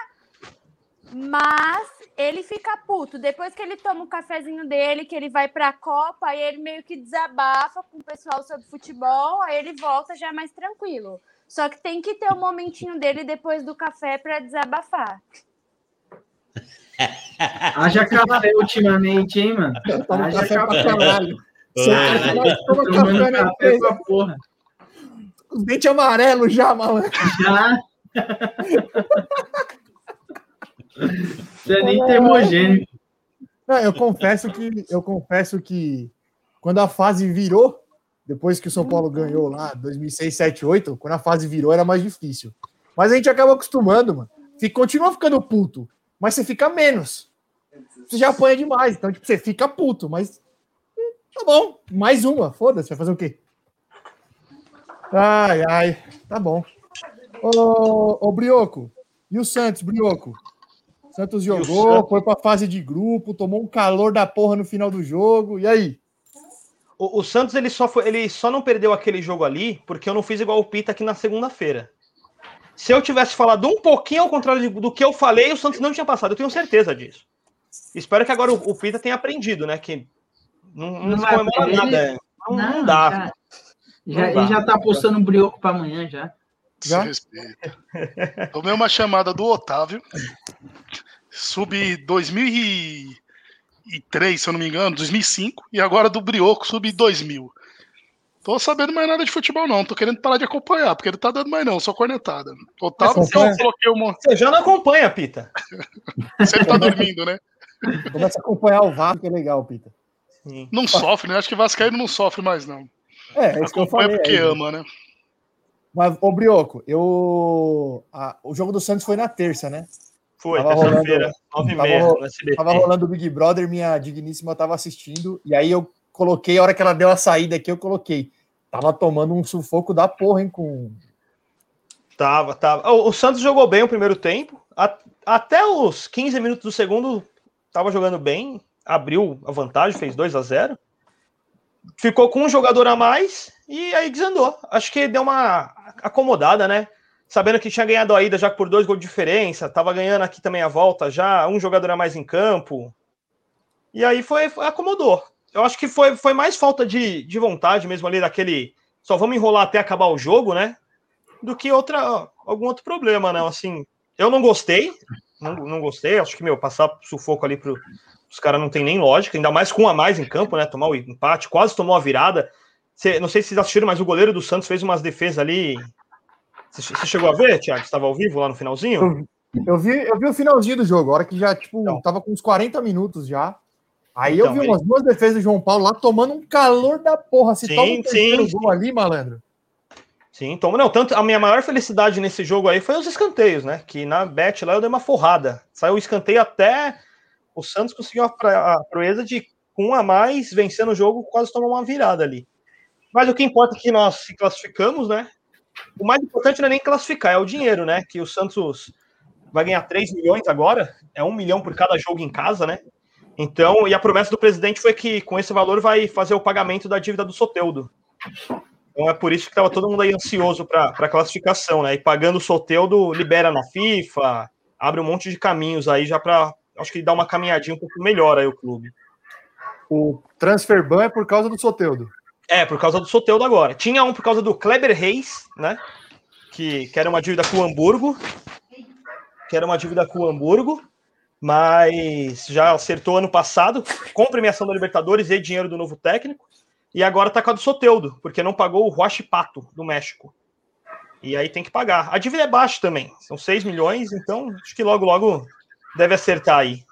mas ele fica puto. Depois que ele toma o cafezinho dele, que ele vai pra Copa, aí ele meio que desabafa com o pessoal sobre futebol, aí ele volta já mais tranquilo. Só que tem que ter o momentinho dele depois do café pra desabafar. Haja café ultimamente, hein, mano? Haja café pra caralho. Você toma café na café frente. pra porra. Os dentes amarelos já, malandro. Já. Você é nem termogênico. Não, eu confesso que eu confesso que quando a fase virou, depois que o São Paulo ganhou lá, 2006, 7, 8, quando a fase virou era mais difícil. Mas a gente acaba acostumando, mano. Fica, continua ficando puto, mas você fica menos. Você já apanha demais, então tipo, você fica puto, mas hum, tá bom, mais uma, foda-se, vai fazer o quê? Ai, ai, tá bom. Ô, ô Brioco, e o Santos, Brioco? Santos jogou, Santos? foi pra fase de grupo, tomou um calor da porra no final do jogo. E aí? O, o Santos ele só, foi, ele só não perdeu aquele jogo ali porque eu não fiz igual o Pita aqui na segunda-feira. Se eu tivesse falado um pouquinho ao contrário do que eu falei, o Santos não tinha passado. Eu tenho certeza disso. Espero que agora o, o Pita tenha aprendido, né? Que não, não, Não se comemora nada. Não, não dá. Já, já, Não dá. ele já tá postando um brioco pra amanhã já. Já? Tomei uma chamada do Otávio. Sub 2003, se eu não me engano, 2005. E agora do Brioco, sub 2000. Tô sabendo mais nada de futebol, não. Tô querendo parar de acompanhar, porque ele tá dando mais não, só cornetada. Otávio, que eu coloquei uma. Você já não acompanha, Pita. Você tá dormindo, né? Começa a acompanhar o Vasco, é legal, Pita. Sim. Não sofre, né? Acho que Vascaíno não sofre mais, não. É, é isso que eu Acompanha falei. porque aí. ama, né? Mas, ô Brioco, eu. a- o jogo do Santos foi na terça, né? Foi, Tava terça-feira, nove e tava meia, SBT. Tava rolando o Big Brother, minha digníssima tava assistindo, e aí eu coloquei, a hora que ela deu a saída aqui, eu coloquei. Tava tomando um sufoco da porra, hein, com. Tava, tava. O, o Santos jogou bem o primeiro tempo. A- até os 15 minutos do segundo, tava jogando bem. Abriu a vantagem, fez 2 a 0 Ficou com um jogador a mais e aí desandou. Acho que deu uma acomodada, né? Sabendo que tinha ganhado a ida já por dois gols de diferença, tava ganhando aqui também a volta já, um jogador a mais em campo. E aí foi, foi- acomodou. Eu acho que foi, foi mais falta de, de vontade mesmo ali daquele. Só vamos enrolar até acabar o jogo, né? do que outra algum outro problema, né? Assim, eu não gostei, não, não gostei. Acho que meu passar sufoco ali pro os caras não tem nem lógica, ainda mais com um a mais em campo, né? Tomar o empate, quase tomou a virada. Cê- não sei se vocês assistiram, mas o goleiro do Santos fez umas defesas ali. Você chegou a ver, Thiago? Estava ao vivo lá no finalzinho? Eu vi, eu vi o finalzinho do jogo, a hora que já, tipo, tava com uns 40 minutos já. Aí eu Então, vi ele- umas duas defesas do João Paulo lá tomando um calor da porra. Se Sim, toma um sim, gol ali, malandro. Sim, então, não, tanto a minha maior felicidade nesse jogo aí foi os escanteios, né? Que na bet lá eu dei uma forrada. Saiu o escanteio até o Santos conseguiu a, pra- a proeza de com um a mais, vencendo o jogo, quase tomou uma virada ali. Mas o que importa é que nós se classificamos, né? O mais importante não é nem classificar, é o dinheiro, né? Que o Santos vai ganhar 3 milhões agora, é um milhão por cada jogo em casa, né? Então, e a promessa do presidente foi que com esse valor vai fazer o pagamento da dívida do Soteudo. Então é por isso que estava todo mundo aí ansioso para a classificação, né? E pagando o Soteudo, libera na FIFA, abre um monte de caminhos aí já para, acho que dá uma caminhadinha um pouco melhor aí o clube. O transfer ban é por causa do Soteudo. É, por causa do Soteudo agora. Tinha um por causa do Kleber Reis, né? Que, que era uma dívida com o Hamburgo. Que era uma dívida com o Hamburgo. Mas já acertou ano passado, com premiação da Libertadores e dinheiro do novo técnico. E agora tá com a do Soteudo, porque não pagou o Huachipato, do México. E aí tem que pagar. A dívida é baixa também. São 6 milhões, então acho que logo, logo deve acertar aí.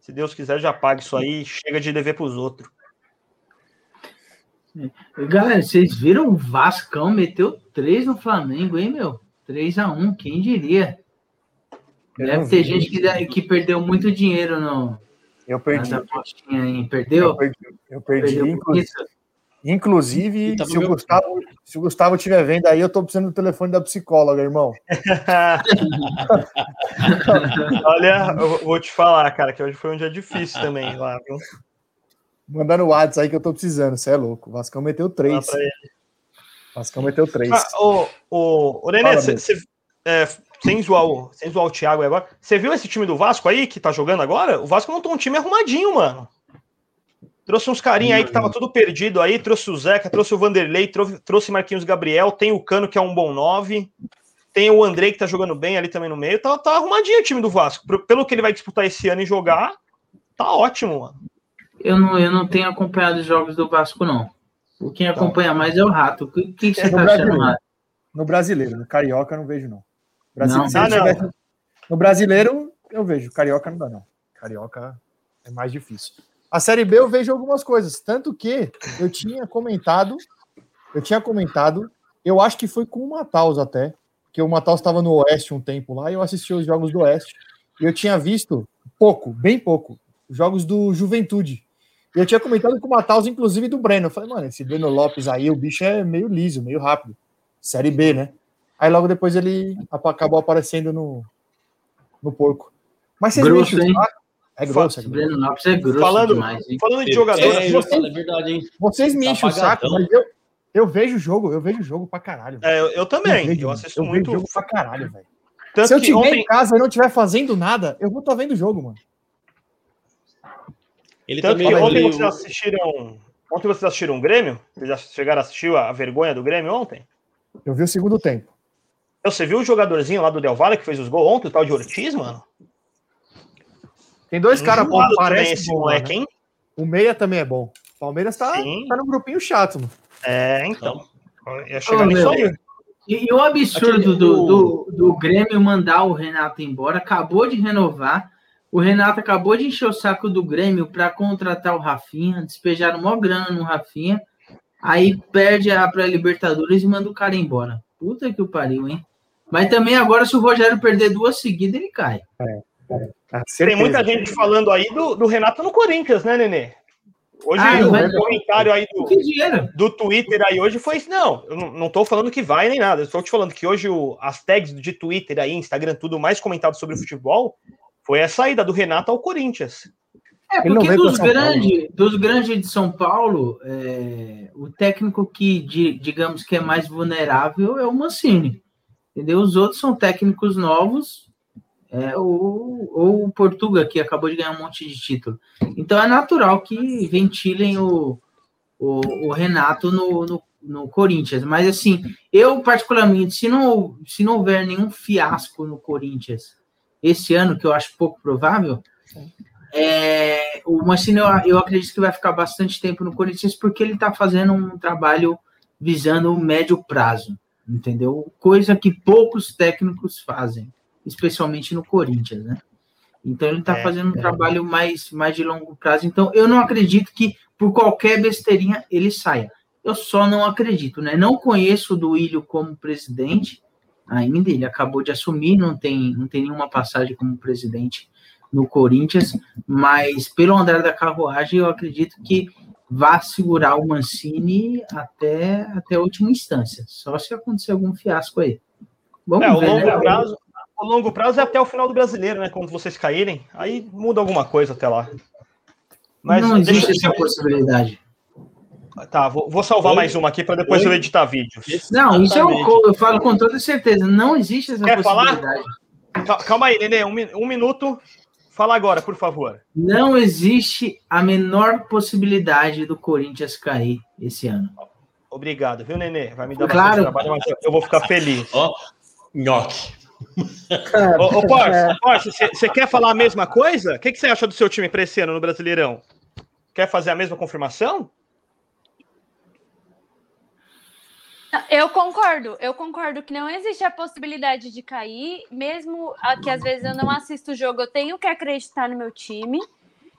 Se Deus quiser, já paga isso aí. Chega de dever pros outros. Galera, vocês viram o Vascão meteu 3 no Flamengo, hein, meu? 3 a 1 quem diria? Deve não ter vi. gente que, que perdeu muito dinheiro no, Eu perdi. aí. Perdeu? Eu perdi. Eu perdi. Perdeu por Inclu- isso? Inclusive, Tá se o, Gustavo, se o Gustavo estiver vendo aí, eu tô precisando do telefone da psicóloga, irmão. Olha, eu vou te falar, cara, que hoje foi um dia difícil também lá, viu? Mandando o WhatsApp aí que eu tô precisando. Você é louco. O Vascão meteu três. Vascão meteu três. Ah, ô, ô, ô, Nenê, Fala, cê- meu. cê- é, sem, zoar o, sem zoar o Thiago agora, você viu esse time do Vasco aí que tá jogando agora? O Vasco montou um time arrumadinho, mano. Trouxe uns carinha aí que tava tudo perdido aí, trouxe o Zeca, trouxe o Vanderlei, trou- trouxe Marquinhos Gabriel, tem o Cano que é um bom nove, tem o Andrei que tá jogando bem ali também no meio, tá, tá arrumadinho o time do Vasco. Pelo que ele vai disputar esse ano e jogar, tá ótimo, mano. Eu não, eu não tenho acompanhado os jogos do Vasco, não. O quem acompanha mais é o Rato. O que, que você No tá achando. Rato? No brasileiro, no carioca eu não vejo, não. Não? Ah, não. tivesse- No brasileiro eu vejo, carioca não dá, não. Carioca é mais difícil. A Série B eu vejo algumas coisas, tanto que eu tinha comentado, eu tinha comentado, eu acho que foi com o Mataus até, porque o Mataus estava no Oeste um tempo lá e eu assisti os jogos do Oeste. E eu tinha visto pouco, bem pouco, os jogos do Juventude. E eu tinha comentado com o Mataus, inclusive do Breno. Eu falei, mano, esse Breno Lopes aí, o bicho é meio liso, meio rápido. Série B, né? Aí logo depois ele acabou aparecendo no, no porco. Mas vocês Grosso, me enchem o hein? saco. É grosso, é grosso. Breno Lopes é grosso Falando- demais, hein? Falando de jogador, É, eu você- falo, é verdade, hein? Vocês me Tá enchem o saco, mas eu, eu vejo o jogo, eu vejo o jogo pra caralho. é, eu, eu também, vejo, eu assisto eu muito. vejo jogo pra caralho, velho. Tanto Se eu que estiver ontem, em casa e não estiver fazendo nada, eu vou estar vendo o jogo, mano. Ele Tanto que também ontem ele- vocês assistiram. Ontem vocês assistiram o Grêmio? Vocês já chegaram a assistir a vergonha do Grêmio ontem? Eu vi o segundo tempo. Você viu o jogadorzinho lá do Del Valle que fez os gols ontem, o tal de Ortiz, mano? Tem dois caras bons, parece esse bom, moleque, né? hein? O Meia também é bom. O Palmeiras tá, Sim. tá num grupinho chato, mano. É, então. Eu ia chegar nisso aí. E, e o absurdo do, o- do, do Grêmio mandar o Renato embora, acabou de renovar. O Renato acabou de encher o saco do Grêmio para contratar o Rafinha, despejaram maior grana no Rafinha, aí perde a pré-Libertadores e manda o cara embora. Puta que o pariu, hein? Mas também agora, se o Rogério perder duas seguidas, ele cai. Ah, Tem certeza. muita gente falando aí do, do Renato no Corinthians, né, Nenê? Hoje Ah, o vai- comentário aí do, do Twitter aí hoje foi isso. Não, eu não, tô falando que vai nem nada. Eu estou te falando que hoje o- as tags de Twitter aí, Instagram, tudo mais comentado sobre o futebol foi a saída do Renato ao Corinthians. É, porque dos grandes, dos grandes de São Paulo, é, o técnico que, di- digamos que é mais vulnerável é o Mancini. Entendeu? Os outros são técnicos novos, é, ou, o Portuga, que acabou de ganhar um monte de título. Então é natural que ventilem o, o, o Renato no, no, no Corinthians. Mas assim, eu particularmente, se não, se não houver nenhum fiasco no Corinthians esse ano, que eu acho pouco provável, É, o Mancini, eu, eu acredito que vai ficar bastante tempo no Corinthians porque ele está fazendo um trabalho visando o médio prazo, entendeu? Coisa que poucos técnicos fazem, especialmente no Corinthians, né? Então ele está É, fazendo um trabalho mais, mais de longo prazo. Então eu não acredito que por qualquer besteirinha ele saia. Eu só não acredito, né? Não conheço o Duílio como presidente ainda, ele acabou de assumir, não tem, não tem nenhuma passagem como presidente no Corinthians, mas pelo andar da carruagem, eu acredito que vá segurar o Mancini até, até a última instância, só se acontecer algum fiasco aí. Vamos É, o ver, longo, né? prazo, o longo prazo é até o final do brasileiro, né? Quando vocês caírem, aí muda alguma coisa até lá. Mas não existe deixa- essa possibilidade. Tá, vou, vou salvar Oi? mais uma aqui para depois Oi? eu editar vídeos. Não, isso eu, Exatamente. eu falo com toda certeza. Não existe essa Quer falar? possibilidade. Cal- Calma aí, Nenê, um, um minuto. Fala agora, por favor. Não existe a menor possibilidade do Corinthians cair esse ano. Obrigado, viu, Nenê? Vai me dar Claro. bastante trabalho, mas eu- vou ficar feliz. Ó, nhoque. Ô, ô Porsche, Porsche, você- quer falar a mesma coisa? O que, que você acha do seu time para esse ano no Brasileirão? Quer fazer a mesma confirmação? Eu concordo, eu concordo que não existe a possibilidade de cair, mesmo a- que às vezes eu não assisto o jogo, eu tenho que acreditar no meu time.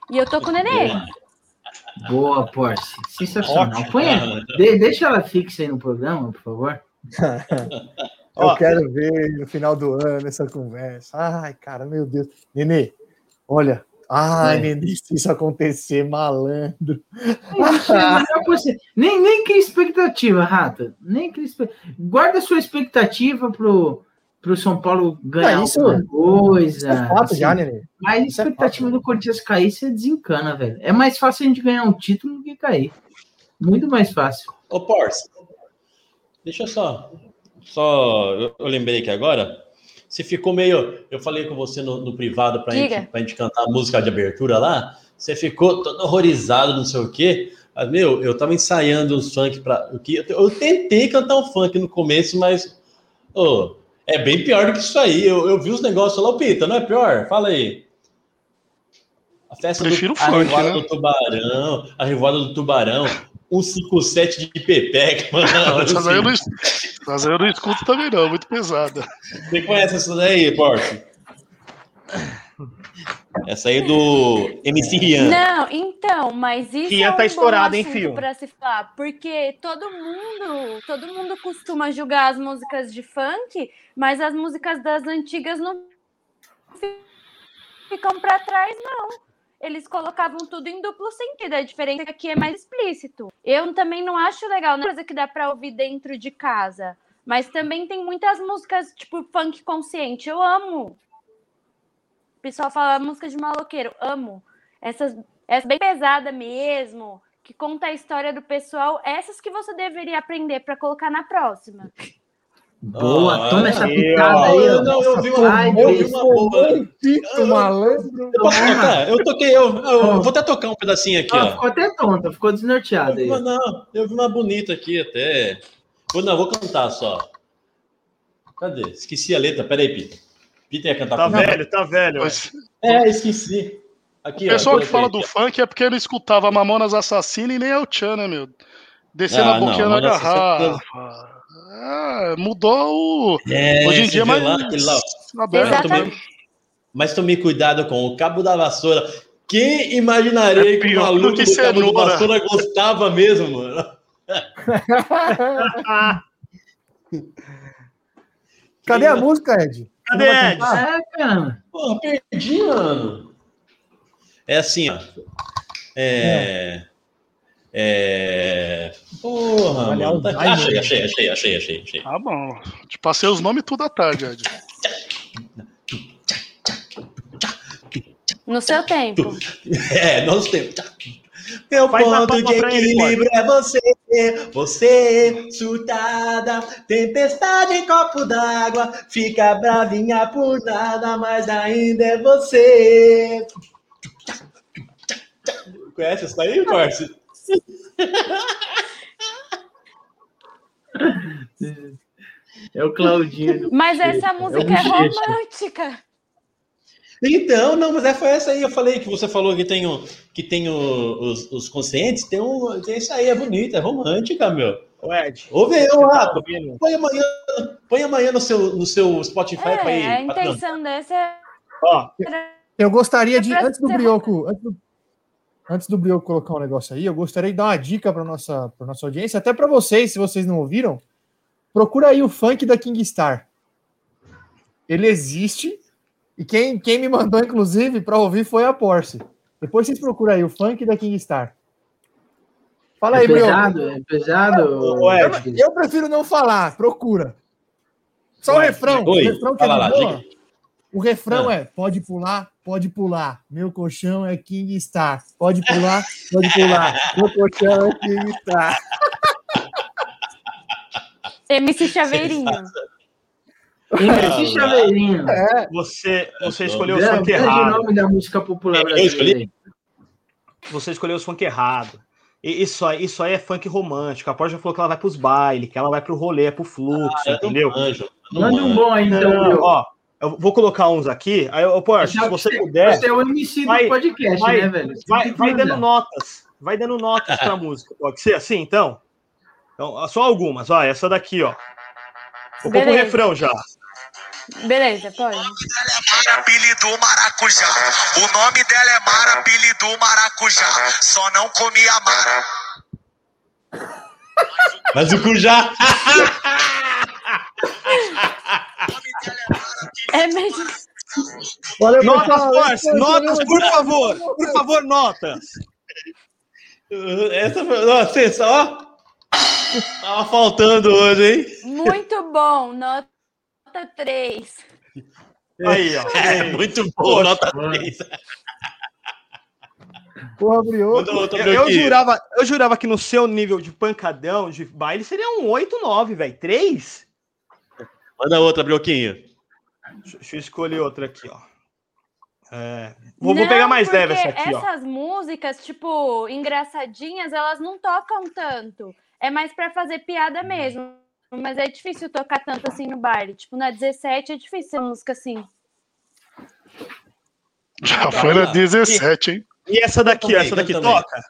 E eu tô com o Nenê. Boa, Porsche. Sensacional. Põe, de- deixa ela fixa aí no programa, por favor. Eu Ó. quero ver no final do ano essa conversa. Ai, cara, meu Deus. Nenê, olha. Ai, É. Nenê, se isso acontecer, malandro. Não, você- nem, nem cria expectativa, Rata. Nem cria expe- Guarda sua expectativa pro, pro São Paulo ganhar Não, isso- alguma coisa. Isso é fato assim. já, Nenê. Mas a é expectativa do Corinthians cair, você desencana, velho. É mais fácil a gente ganhar um título do que cair. Muito mais fácil. Ô, Porce, deixa eu só. Só. Eu, eu lembrei que agora. Você ficou meio. Eu falei com você no, no privado pra Diga. gente, cantar a música de abertura lá. Você ficou todo horrorizado, não sei o quê. Mas, meu, eu tava ensaiando uns funk pra. Eu, que- eu tentei cantar um funk no começo, mas. ô, é bem pior do que isso aí. Eu, eu vi os negócios lá, ô Pita, não é pior? Fala aí. A festa Prefiro do, o a funk, revoada né? do tubarão, a revoada do tubarão, 157 de Pepeca, mano. Essas aí eu não, aí eu não escuto também, não, muito pesada. Você conhece essa daí, Porsche? Essa aí é do MC Rian. Não, então, mas isso Rian é um tá estourado, bom hein, pra se falar, porque todo mundo, todo mundo costuma julgar as músicas de funk, mas as músicas das antigas não ficam pra trás, não. Eles colocavam tudo em duplo sentido. A diferença é que aqui é mais explícito. Eu também não acho legal, não é coisa que dá pra ouvir dentro de casa. Mas também tem muitas músicas, tipo, funk consciente. Eu amo. O pessoal fala música de maloqueiro. Amo. Essas, essa bem pesada mesmo, que conta a história do pessoal. Essas que você deveria aprender pra colocar na próxima. Boa, Ah, toma essa ó. aí, Eu, não, eu vi uma, Ai, eu vi uma boa. Malandro. Eu posso tocar? Eu toquei, eu, eu vou até tocar um pedacinho aqui, Ó, ó. ficou até tonta, ficou vi aí. uma, não, eu vi uma bonita aqui até. Vou, não, vou cantar só. Cadê? Esqueci a letra. Peraí, Pita. Pita ia cantar Tá velho, tá velho. Mas É, esqueci. Aqui, o pessoal ó, que fala coloquei do funk é porque não escutava Mamonas Assassina e nem El Chan, né, meu? Descendo Ah, a boquinha não, na garrafa. Ah, mudou o. É, Hoje em dia é viu mais lá, lá, aberto mesmo. Mas tome cuidado com o cabo da vassoura. Quem imaginaria É que o maluco que do cabo da vassoura gostava mesmo, mano? Cadê a música, Ed? Cadê, Ed? É, cara. Porra, perdi, mano. É assim, ó. É. É. Porra, Olha, mano. Tá... Alzheimer. Achei, achei, achei, achei, achei, achei. Tá bom. Te passei os nomes tudo à tarde, Ed. No seu tempo. É, nós temos. Meu Faz ponto de equilíbrio é você, você, surtada, tempestade em copo d'água, fica bravinha por nada, mas ainda é você. Conhece isso daí, Corse? É o Claudinho. Mas essa música é Bochecha. romântica. Então, não, mas é, foi essa aí. Eu falei que você falou que tem, o, que tem o- os, os conscientes. Tem, um, tem isso aí, é bonita, é romântica, meu. Ô, Ed. Ouve ô, tá? Põe amanhã, põe amanhã no, seu, no seu Spotify pra ir. É, a intenção dessa é. Ó, Eu gostaria de, É antes do Brioco, antes do, antes do Brioco colocar um negócio aí, eu gostaria de dar uma dica para nossa, pra nossa audiência, até para vocês, se vocês não ouviram, procura aí o funk da Kingstar. Ele existe e quem, quem me mandou, inclusive, para ouvir foi a Porsche. Depois vocês procuram aí o funk da Kingstar. Fala É aí, Brioco. pesado, é pesado. Eu, Ed. eu prefiro não falar, procura. Só o refrão. oi, o refrão que é fala de lá, boa. O refrão Ah. é: pode pular, pode pular. Meu colchão é King Star. Pode pular, pode pular. Meu colchão é King Star. MC Chaveirinho. MC Chaveirinho. É, Você, você É, escolheu o funk errado. nome da música popular Eu escolhi? brasileira. Você escolheu o funk errado. Isso aí, isso aí é funk romântico. A Porsche já falou que ela vai pros bailes, que ela vai pro rolê, pro fluxo, Ah, eu entendeu? Manda um bom aí, então, Não, ó, eu vou colocar uns aqui. Aí, ô, Porsche, se você puder, Você é o MC vai- do podcast, vai- né, velho? Vai, vai dando notas. Vai dando notas pra música. Pode ser assim, então? Então, só algumas. Ó, essa daqui, ó. Vou pôr pro Beleza. refrão já. Beleza, pode. Mara, apelido maracujá. O nome dela é Mara, apelido maracujá. Só não comia Mara. Mas o Cujá. É mesmo. Valeu, Notas, o notas, por favor. Por favor, notas. Essa foi. Nossa, ó. Tava faltando hoje, hein? Muito bom. Nota 3. Aí, ó. É, muito bom, Poxa, nota mano. 3. Porra, Brioco. Eu, eu jurava, eu jurava que no seu nível de pancadão, de baile, seria um 8, 9, velho. 3? Manda outra, Brioquinho. Deixa, eu escolher outra aqui, ó. É, vou, vou Não, pegar mais leve essa aqui, ó. Essas músicas, tipo, engraçadinhas, elas não tocam tanto. É mais pra fazer piada mesmo. Mas é difícil tocar tanto assim no baile. Tipo, na 17 é difícil ser música assim. Já foi na 17, hein? E essa daqui, Eu essa também, daqui também. toca?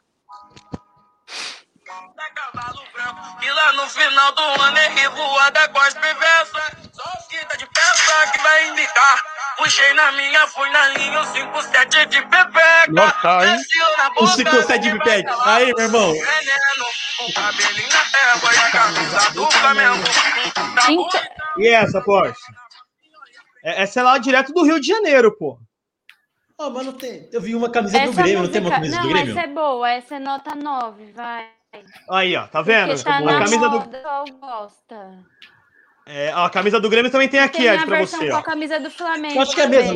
E lá no final do ano é revoada com as perversas. Só quita de peça que vai indicar. Puxei na minha, fui na linha, o 57 de pepeca. Nortar, hein? Desceu na O boca, 57 de pé. Aí, meu irmão. e do. Tá Então. E essa, Porsche? É- Essa é lá direto do Rio de Janeiro, pô. Ah, mas não tem. Eu vi uma camiseta do essa Grêmio, não tem uma música. camisa Não, do Grêmio? essa é boa. Essa é nota 9, vai. Aí, ó, tá vendo? Tá a, camisa do, moda, o pessoal gosta. é, a camisa do Grêmio também tem aqui, Tem Ed, pra você, com ó. a camisa do Flamengo. Eu acho que é mesmo.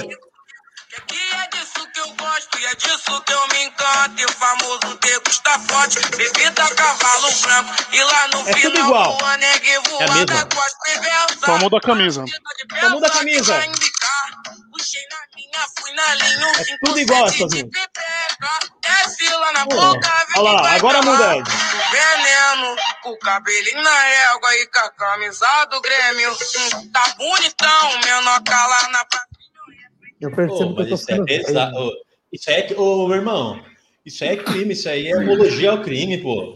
Que é disso que eu gosto e é disso que eu me encanto. E o famoso degusta forte, bebida cavalo branco. E lá no É tudo final igual. do ano é É com as perversas. Só muda a camisa. Só muda a camisa. É tudo igual na Pô, boca, vem olha lá, agora muda. Ed. Veneno, o cabelinho na égua e com a camisa do Grêmio. Hum, Tá bonitão, menor cala na praia. Eu percebo que eu tô isso é. Ô, Isso é. Ô, meu irmão. Isso é crime, isso aí é apologia ao crime, pô.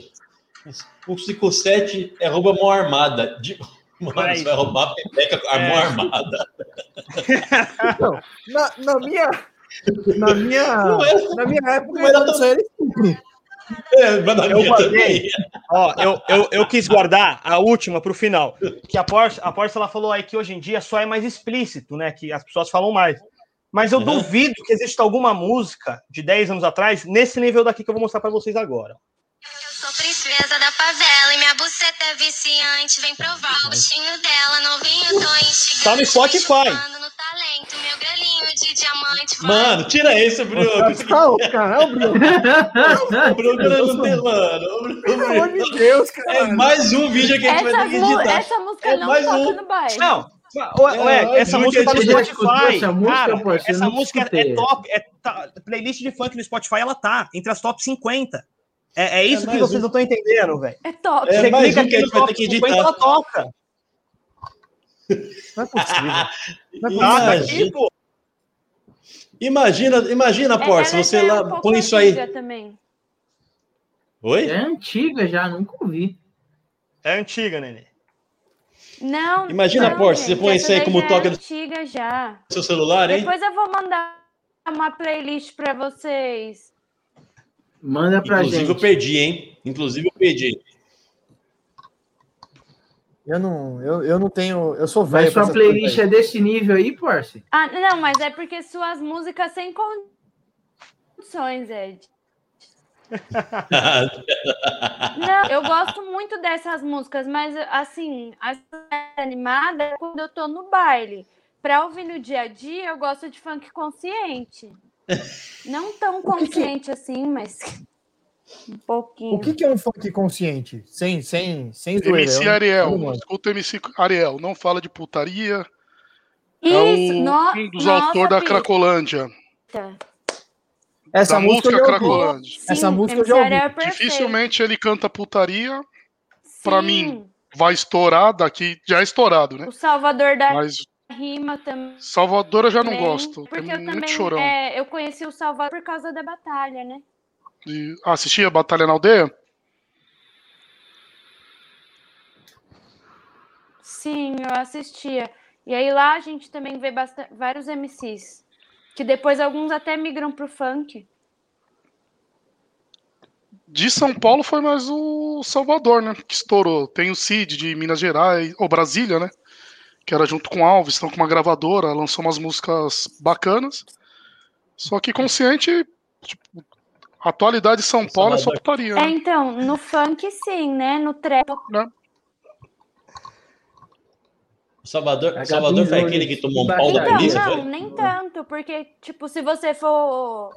O 57 é rouba mão armada. De... Mano, Mas- você vai roubar a pepeca com a mão É. armada. Não, na, na minha. Na minha, Não é- na minha época, não era isso aí era estupro. É, Eu guardei. Ó, eu, eu, eu quis guardar a última pro final. Que a Porsche, a Porsche ela falou aí que hoje em dia só é mais explícito, né? Que as pessoas falam mais. Mas eu Uhum. duvido que exista alguma música de 10 anos atrás nesse nível daqui que eu vou mostrar pra vocês agora. Eu sou princesa da favela e minha buceta é viciante. Vem provar o gostinho dela, novinho, tô instigando. Tá no Spotify. no talento, meu galinho de diamante. Mano, tira esse, Bruno. Tá, o cara, é o Bruno. O Bruno não tem, mano. O Bruno- Pelo amor de Deus, cara. É mais um vídeo que a gente vai Essa, ter que editar. essa música É não mais toca um. no baile. Não, ué, ué, É, essa música que tá no Spotify. essa música, cara, essa música é top. É tá- playlist de funk no Spotify, ela tá entre as top 50. É, é isso que mais vocês um. não estão entendendo, velho. É top. É Você mais clica um que a aqui gente no vai ter top que 50, editar. ela toca. Não é possível. Não é possível. aqui, pô. Imagina, imagina, É, Porça, ela você é lá um põe isso aí. antiga Também. Oi? É antiga já, nunca ouvi. É antiga, Nenê. Não. Imagina, não, Porça, você põe isso aí como é toca no antiga já. seu celular, hein? Depois eu vou mandar uma playlist para vocês. Manda pra Inclusive gente. eu perdi, hein? Inclusive eu perdi. Eu não, eu, eu não tenho. Eu sou Mas velho. pra sua playlist é desse nível aí, Porce? Ah, não, mas é porque suas músicas sem condições, Ed. Não, eu gosto muito dessas músicas, mas assim, as animadas é quando eu tô no baile. Pra ouvir no dia a dia, eu gosto de funk consciente. Não tão consciente assim, mas um pouquinho. O que, que é um funk consciente? Sem, sem, sem zoeira. MC eu não- eu Ariel, não escuta MC Ariel, não fala de putaria. Isso, é o, no- um dos autores da. Cracolândia. Essa da música, música eu. Cracolândia. Essa Sim, música eu MC já ouvi. Ariel é. Dificilmente ele canta putaria. Pra Sim. mim, vai estourar daqui. Já é estourado, né? O Salvador da Mas Rima também. Salvador eu já não gosto. Porque Tem eu muito também chorão. é, eu conheci o Salvador por causa da batalha, né? De... Ah, assistia Batalha na Aldeia? Sim, eu assistia. E aí lá a gente também vê bastante, vários MCs. Que depois alguns até migram pro funk. De São Paulo foi mais o Salvador, né? Que estourou. Tem o Cid de Minas Gerais, ou Brasília, né? Que era junto com o Alves, estão com uma gravadora, lançou umas músicas bacanas. Só que consciente, tipo, atualidade de São Paulo é só putaria. É, Né? então, no funk sim, né? No trap. O Salvador, Salvador foi aquele que tomou um pau da Então, polícia, não, foi? nem tanto, porque, tipo, se você for.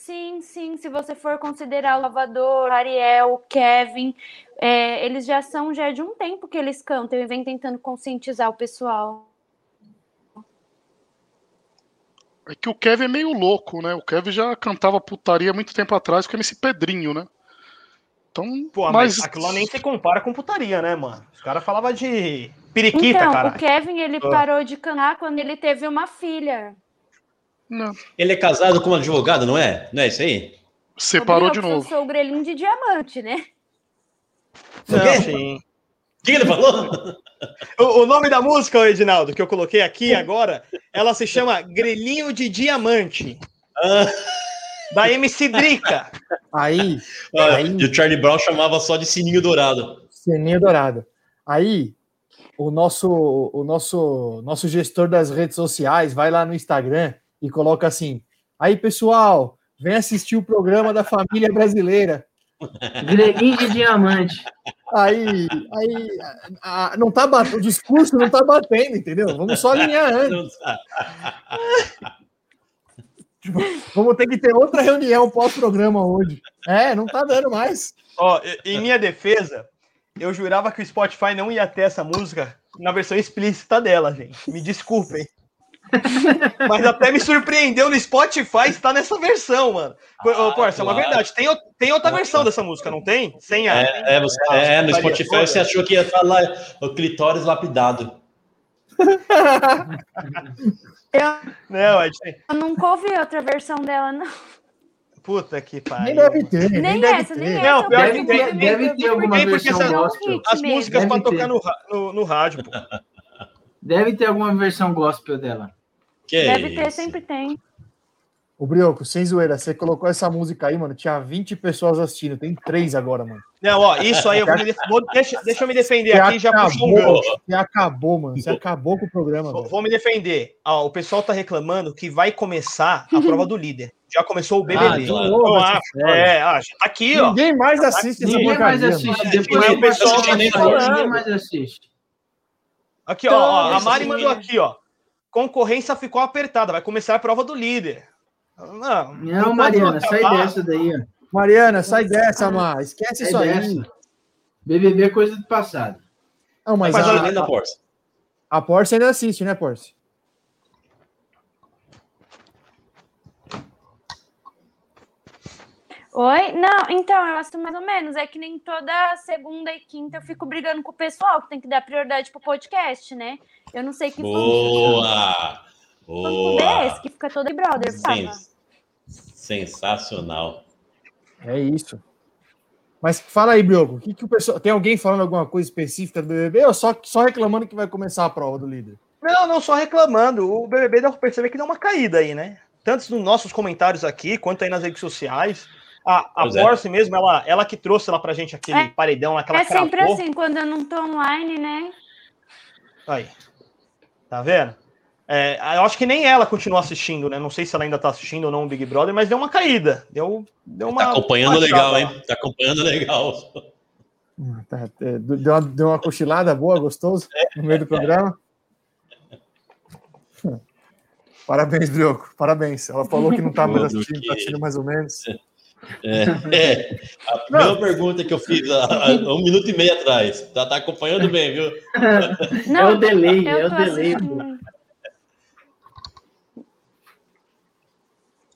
Sim, sim, se você for considerar o Lavador, Ariel, o Kevin, é, eles já são já de um tempo que eles cantam e vem tentando conscientizar o pessoal. É que o Kevin é meio louco, né? O Kevin já cantava putaria muito tempo atrás com MC Pedrinho, né? Então, Pô, mas, mas aquilo lá nem se compara com putaria, né, mano? Os caras falavam de periquita, então, cara. o Kevin, ele Ah. parou de cantar quando ele teve uma filha. Não, Ele é casado com uma advogada, não é? Não é isso aí? separou de novo. Eu sou o grelhinho de diamante, né? O quê? Não, sim. O que ele falou? O, o nome da música, Edinaldo, que eu coloquei aqui agora, ela se chama Grelhinho de Diamante. Ah, Da MC Drica. Aí, ah, Aí- E o Charlie Brown chamava só de sininho dourado. Sininho Dourado. Aí, o nosso, o nosso, nosso gestor das redes sociais vai lá no Instagram e coloca assim: aí, pessoal, vem assistir o programa da família brasileira. Grelhinho de diamante. Aí, aí a- a- não tá batendo, o discurso não tá batendo, entendeu? Vamos só alinhar antes. Tá. Vamos ter que ter outra reunião pós-programa hoje. É, não tá dando mais. Ó, em minha defesa, eu jurava que o Spotify não ia ter essa música na versão explícita dela, gente. Me desculpem. Mas até me surpreendeu no Spotify estar nessa versão, mano. Ô, Porça, é uma verdade. Tem, tem outra versão dessa música, não tem? Sem a. É, é, você- é, no Spotify você achou que ia falar o clitóris lapidado. Eu, Não, é eu nunca ouvi outra versão dela, não. Puta que pariu. Nem deve ter, nem, Nem deve essa, ter. nem Não, essa. eu pior vi que tem- Deve vi ter alguma porque versão essa- gospel. As músicas pra Deve ter. tocar no, no, no rádio, pô. Deve ter alguma versão gospel dela. Que Deve ter, isso? sempre tem. O Brioco, sem zoeira, você colocou essa música aí, mano. Tinha 20 pessoas assistindo, tem três agora, mano. Não, ó, isso aí eu vou me def- vou- deixa, deixa eu me defender Você aqui já puxou um acabou, gancho. você acabou, mano. Você acabou com o programa, Vou, vou me defender. Ó, o pessoal tá reclamando que vai começar a prova do líder. Já começou o BBB. Ah, é, ah, já tá aqui, ó. Ninguém mais assiste essa Ninguém mais assiste. mano. Depois o pessoal tá falando. ninguém mais assiste. Aqui, ó, ó, a Todos Mari mandou aqui, ó. Concorrência ficou apertada, vai começar a prova do líder. Não, Não, Mariana, sai dessa daí, ó. Mariana, sai dessa, Mar. Esquece Sai isso aí. BBB é coisa do passado. Não, mas, Mas a, olha, Além da Porsche. a Porsche ainda assiste, né, Porsche? Oi? Não, então, eu gosto mais ou menos. É que nem toda segunda e quinta eu fico brigando com o pessoal, que tem que dar prioridade pro podcast, né? Eu não sei que Boa! clube é esse que fica todo Big Brother, fala. Sen- Sensacional. É isso. Mas fala aí, Brioco, o que, que o pessoal. Tem alguém falando alguma coisa específica do BBB ou só, só reclamando que vai começar a prova do líder? Não, não só reclamando. O BBB dá pra perceber que deu uma caída aí, né? Tanto nos nossos comentários aqui, quanto aí nas redes sociais. A, a é. Mesmo, ela, ela que trouxe lá pra gente aquele É- paredão lá que ela É sempre cravou. assim, quando eu não tô online, né? Aí. Tá vendo? É, eu acho que nem ela continua assistindo, né? Não sei se ela ainda tá assistindo ou não o Big Brother, mas deu uma caída. Deu, deu uma. Tá acompanhando uma legal, hein? Tá acompanhando legal. Tá, é, Deu uma, deu uma cochilada boa, gostoso, no meio do programa. Parabéns, Brioco. Parabéns. Ela falou que não tá mais assistindo, tá assistindo mais ou menos. É, é. a mesma pergunta que eu fiz há, há um minuto e meio atrás. Tá, tá acompanhando bem, viu? Não, é o delay, eu é o delay.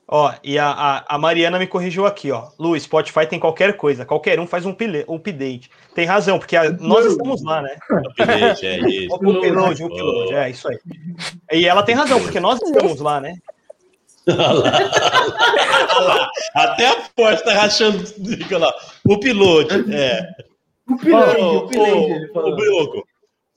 Ó, e a, a, a Mariana me corrigiu aqui, ó. Lu, Spotify tem qualquer coisa, qualquer um faz um um update. Tem razão, porque a- nós estamos lá, né? Update, é isso. Upload, upload, é isso aí. E ela tem razão, porque nós estamos lá, né? Olha lá, olha lá. Até a porta tá rachando. Fica lá. O piloto, é. O piloto, o piloto, Brioco,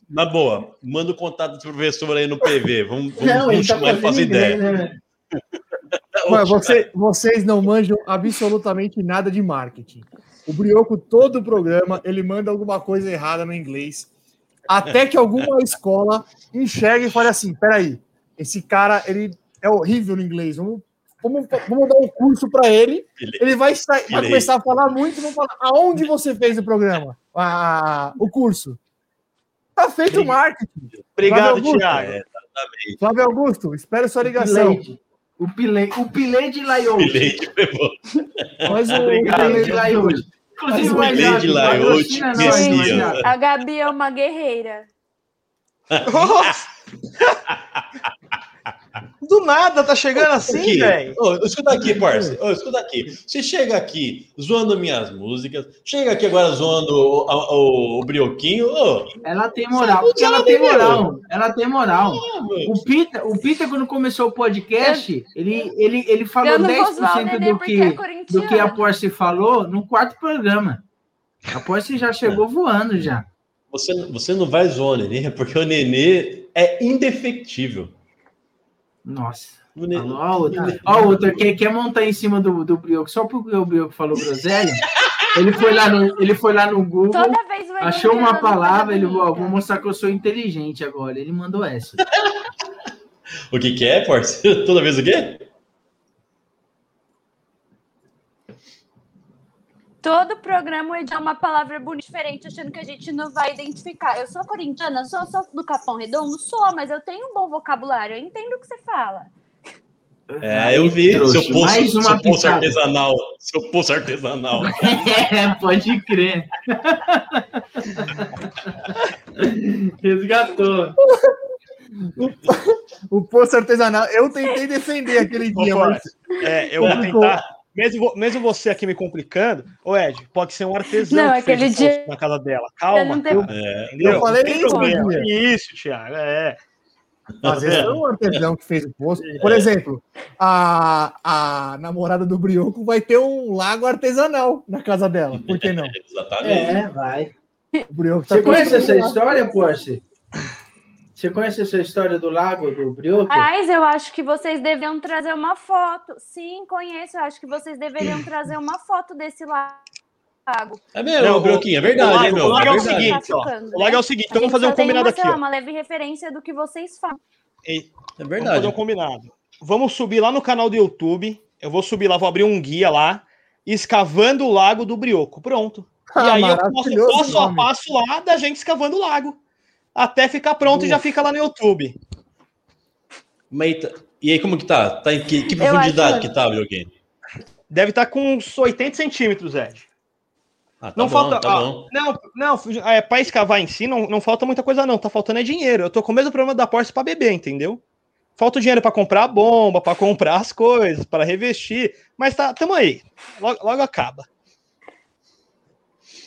na boa, manda o contato do professor aí no PV. Vamos, vamos, Não, ele vamos tá chamar ele pra fazendo fazer inglês, ideia. né? Mas você- vocês não manjam absolutamente nada de marketing. O Brioco, todo o programa, ele manda alguma coisa errada no inglês. Até que alguma escola enxergue e fale assim: peraí, esse cara ele é horrível no inglês. Vamos, vamos, vamos dar um curso para ele. Ele vai, vai começar a falar muito. Vamos falar: aonde você fez o programa? Ah, o curso. Tá feito o marketing. Obrigado, Flávio Augusto. Thiago. É, exatamente. Flávio Augusto, espero sua ligação. Pilete. O Pilete, o Pilete Laiou. Bilhete pegou. Mas o, Obrigado, O Pilete Laiou. Inclusive, o Messias. WhatsApp. A Gabi é uma guerreira. Do nada tá chegando assim, velho. escuta aqui, parça. Ô, escuta aqui. Você chega aqui zoando minhas músicas, chega aqui agora zoando o, o, o Brioquinho. Ô, Ela tem moral, porque ela tem meu. moral. Ela tem moral. meu. O Pita, o Pita, quando começou o podcast, ele, ele, ele falou Eu não vou zoar o 10% Nenê do que, é do que a Porsche falou no quarto programa. A Porsche já chegou voando já. Você, você não vai zoar o Nenê, porque o Nenê é indefectível. Nossa. O Nenê- Falou, Ó, outra, ó, outra quer, quer montar em cima do, do Brioco, só porque o Brioco falou groselha. Ele foi lá no, ele foi lá no Google, Toda vez vai achou uma palavra, ele bonita. vou mostrar que eu sou inteligente agora. Ele mandou essa. O que, que é, parça? Toda vez o quê? Todo programa o é uma palavra bonita diferente, achando que a gente não vai identificar. Eu sou corintiana, sou, sou do Capão Redondo? Sou, mas eu tenho um bom vocabulário. Eu entendo o que você fala. É, eu vi. trouxa, Seu poço, mais uma seu poço artesanal. Seu poço artesanal. É, pode crer. Resgatou. O poço artesanal. Eu tentei defender aquele dia, mas é, eu vou tentar. Mesmo, mesmo você aqui me complicando, ô Ed, pode ser um artesão Não, que fez aquele dia- na casa dela. Eu Calma. não tenho- É? Eu falei isso, problema. Isso, Thiago. É. às vezes foi um artesão que fez o poço. Por exemplo, a, a namorada do Brioco vai ter um lago artesanal na casa dela. Por que não? exatamente. É, vai. O Brioco tá Você conhece essa história, Porsche? Você conhece essa história do lago do Brioco? Aliás, eu acho que vocês deveriam trazer uma foto. Sim, conheço. Eu acho que vocês deveriam trazer uma foto desse lago. É mesmo, Não, Brioquinho, é o verdade, lago- hein, meu? o lago é o verdade. seguinte, ó. Tá ficando, O lago é o seguinte, então vamos fazer um combinado uma, aqui, lá, ó. uma leve referência do que vocês falam. Ei, É Vamos verdade. fazer um combinado. Vamos subir lá no canal do YouTube. Eu vou subir lá, vou abrir um guia lá, escavando o lago do Brioco. Pronto. E Ah, aí eu posso passo a passo lá da gente escavando o lago. Até ficar pronto e já fica lá no YouTube. Mas, tá- e aí, como que tá? Tá em que, que profundidade acho- que tá, Brioquinho? Deve estar com uns 80 centímetros, Ed. Ah, tá não bom, falta. tá ah, bom. Não, não, é, para escavar em si não, não falta muita coisa, não. Tá faltando é dinheiro. Eu tô com o mesmo problema da Porsche para beber, entendeu? Falta o dinheiro para comprar a bomba, para comprar as coisas, para revestir. Mas tá, tamo aí. Logo, logo acaba.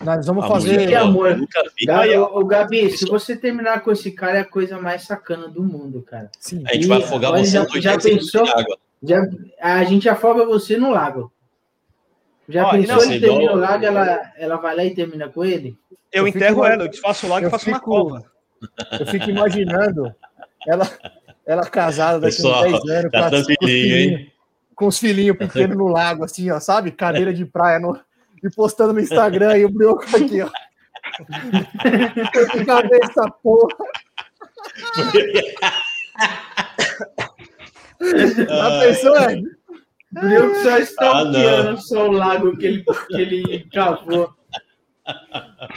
Nós vamos fazer. Que amor. Nunca vi. Gabi, ô, Gabi, se você terminar com esse cara, é a coisa mais sacana do mundo, cara. Sim. A gente vai afogar você já- nos 80 já pensou? água. Já, a gente afoga você no lago. Já Ó, e pensou ele termina igual- o lago, ela, ela vai lá e termina com ele? Eu, Eu enterro ela, eu desfaço lá e eu faço uma fico- cova. Eu fico imaginando ela, ela casada daqui Pessoal, a uns 10 anos, tá com, os filhinhos, hein? com os filhinhos pequenos no lago, assim, ó, sabe? Cadeira de praia no- e postando no Instagram e o brioco aqui, ó. Essa porra? Já pensou, Ed? O Brioco só está Ah, stalkeando só o lago que ele, que ele cavou. Ah,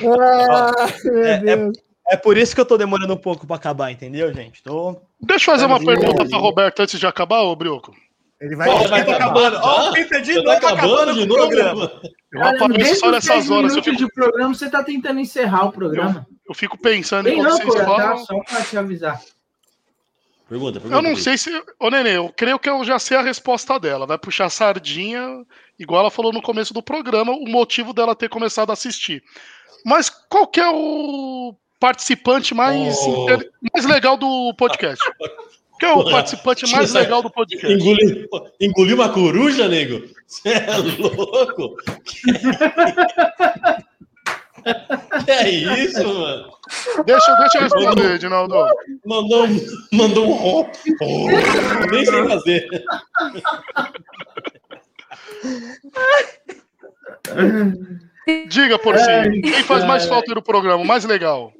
meu É- é- Deus. É por isso que eu tô demorando um pouco pra acabar, entendeu, gente? Tô... Deixa eu fazer uma Tadinho. pergunta pra Roberto antes de acabar, ô Brioco. Ele vai. Pô, ele vai tá acabando. Ó, o Peter de já novo tá acabando acabando de o novo. programa. Eu Cara, apareço só nessas 10 horas. Eu fico, de programa, você tá tentando encerrar o programa. eu fico pensando em Tem quando não, vocês tá? falam. Só pra te avisar. Pergunta, pergunta. Eu não sei se. Ô, Nenê, eu creio que eu já sei a resposta dela. Vai puxar sardinha, igual ela falou no começo do programa, o motivo dela ter começado a assistir. Mas qual que é o participante mais, Oh. inter- mais legal do podcast? Qual é o Porra, participante mais tira- legal do podcast? Engoliu, engoliu uma coruja, nego? Você é louco? que é isso, mano? Deixa, deixa eu responder, Edinaldo. Mandou, um- mandou um rom. Oh, nem sei fazer. Diga, Porcinho, Ai, quem faz mais falta no programa? Mais legal?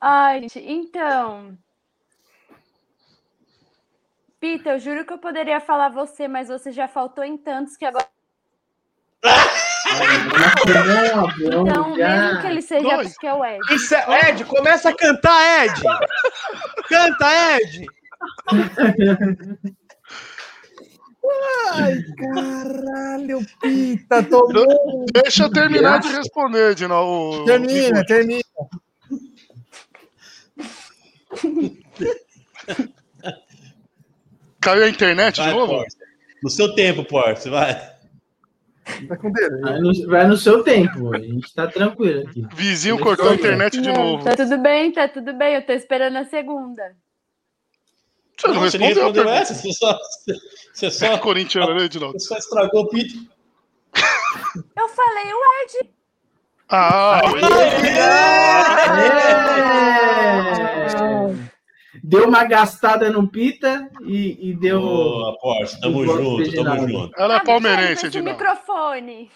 Ai, gente, então. Pita, eu juro que eu poderia falar você, mas você já faltou em tantos que agora. Não, Então, mesmo que ele seja Dois. porque é o Ed. Isso é... Ed, começa a cantar, Ed! Canta, Ed! Ai, caralho, Pita, tomou. Deixa eu terminar de responder, Edinaldo. Termina, termina. Caiu a internet de Vai, novo? Porce. No seu tempo, Porce, vai. Tá com delay. Vai no, vai no seu tempo, a gente tá tranquilo aqui. Vizinho Deixa cortou a internet de Não, novo. Tá tudo bem, tá tudo bem. Eu tô esperando a segunda. Você não, Você nem respondeu a respondeu essa? Você só, você só, Corintiano, né, Edinaldo? você só estragou o pito. Eu falei o Ed. Ah, É! Deu uma gastada no Pita e, e deu. Boa, Porce. Tamo junto, de tamo junto. ela é palmeirense, esse Edinaldo. microfone.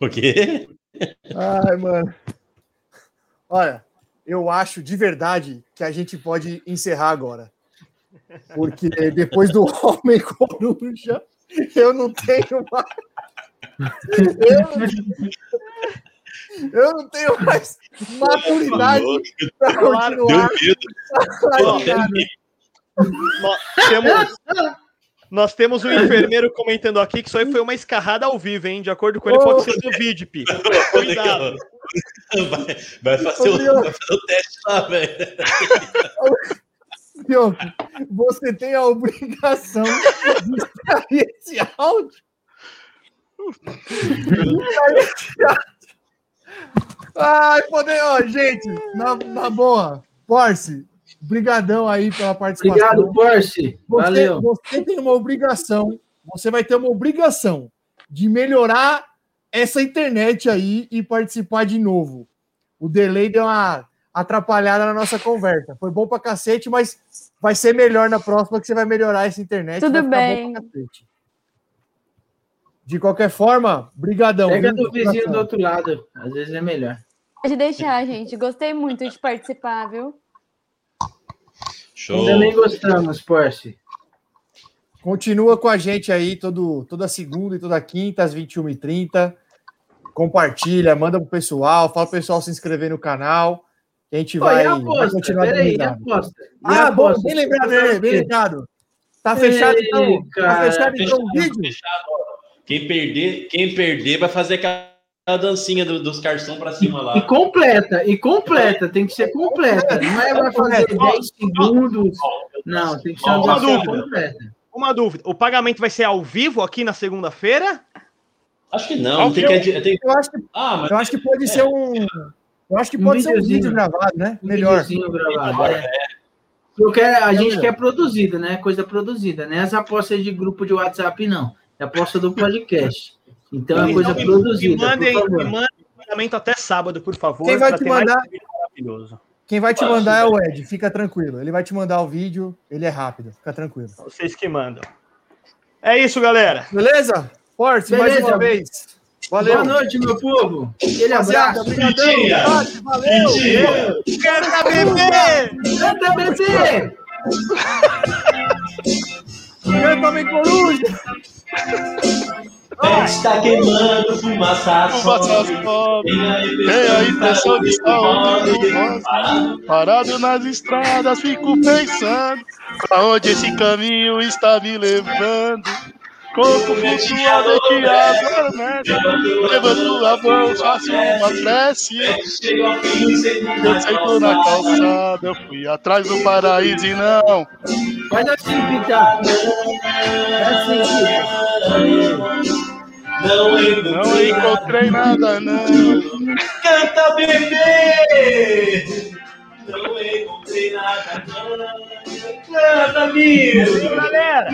O quê? Ai, mano. Olha, eu acho de verdade que a gente pode encerrar agora. Porque depois do Homem Coruja, eu não tenho mais. Eu, eu não tenho mais maturidade para continuar. temos, nós temos um enfermeiro comentando aqui que isso aí foi uma escarrada ao vivo, hein? De acordo com ele, pode ser Covid, Pi. Cuidado. Vai, vai fazer o, vai fazer o teste lá, velho. Você tem a obrigação de extrair esse áudio. Ai, poder, ó, gente, na, na boa, Porsche, brigadão aí pela participação. Obrigado, Porsche. Você, Valeu. você tem uma obrigação, você vai ter uma obrigação de melhorar essa internet aí e participar de novo. O delay deu uma atrapalhada na nossa conversa. Foi bom pra cacete, mas vai ser melhor na próxima que você vai melhorar essa internet. Tudo vai ficar bom bem. De qualquer forma, brigadão. Pega viu? do vizinho do outro lado. Às vezes é melhor. Pode deixar, gente. Gostei muito de participar, viu? Show. Também gostamos, Porsche. Continua com a gente aí todo, toda segunda e toda quinta, às 21h30. Compartilha, manda pro pessoal, fala pro pessoal se inscrever no canal. A gente Pô, vai, e a vai continuar Peraí, e a risada. aposta? E a Ah, bom, bem lembrado, bem lembrado. Tá Ei, fechado então? Tá cara. fechado então o vídeo? fechado, ó. Quem perder, quem perder vai fazer aquela dancinha do- dos cartão pra cima lá. E completa, e completa, tem que ser completa. Não é vai fazer 10 segundos. Não, tem que ser uma dúvida. completa. Uma dúvida: o pagamento vai ser ao vivo aqui na segunda-feira? Acho que não, tem que. edi- tem- Eu acho que, Ah, mas eu acho que pode ser um. Eu acho que Um pode ser um vídeo gravado, né? Um Melhor. gravado, é. Eu quero, a É gente melhor. quer produzida, né? Coisa produzida, né? As apostas de grupo de WhatsApp, não. É aposta do podcast. Então é coisa me- produzida. Me mandem, me o pagamento até sábado, por favor. Quem vai te mandar-. Quem vai te mandar é o Ed, fica tranquilo. Ele vai te mandar o vídeo, ele é rápido, fica tranquilo. Vocês que mandam. É isso, galera. Beleza? Forte, mais Beleza. uma vez. Valeu. Boa noite, meu povo. Aquele abraço. obrigadão. Forte, Valeu. Mentira. Canta, bebê! Canta, bebê! Canta, bem coruja. Está queimando fumaça Fumaça só. Tem a impressão de estar voz. Parado nas estradas, fico pensando pra onde esse caminho está me levando. Corpo flutuado que adormece. Levanto a mão, faço uma prece. Eu sento na calçada, eu fui atrás do paraíso e não. Faz assim, Pita. Faz assim, Pita. Não Não encontrei nada, não. Canta, bebê! Não encontrei nada, não. Canta, amigo! Galera,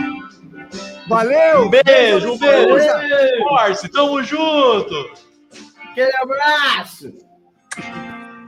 Valeu! Um beijo, um beijo. beijo. Force, tamo junto! Aquele abraço!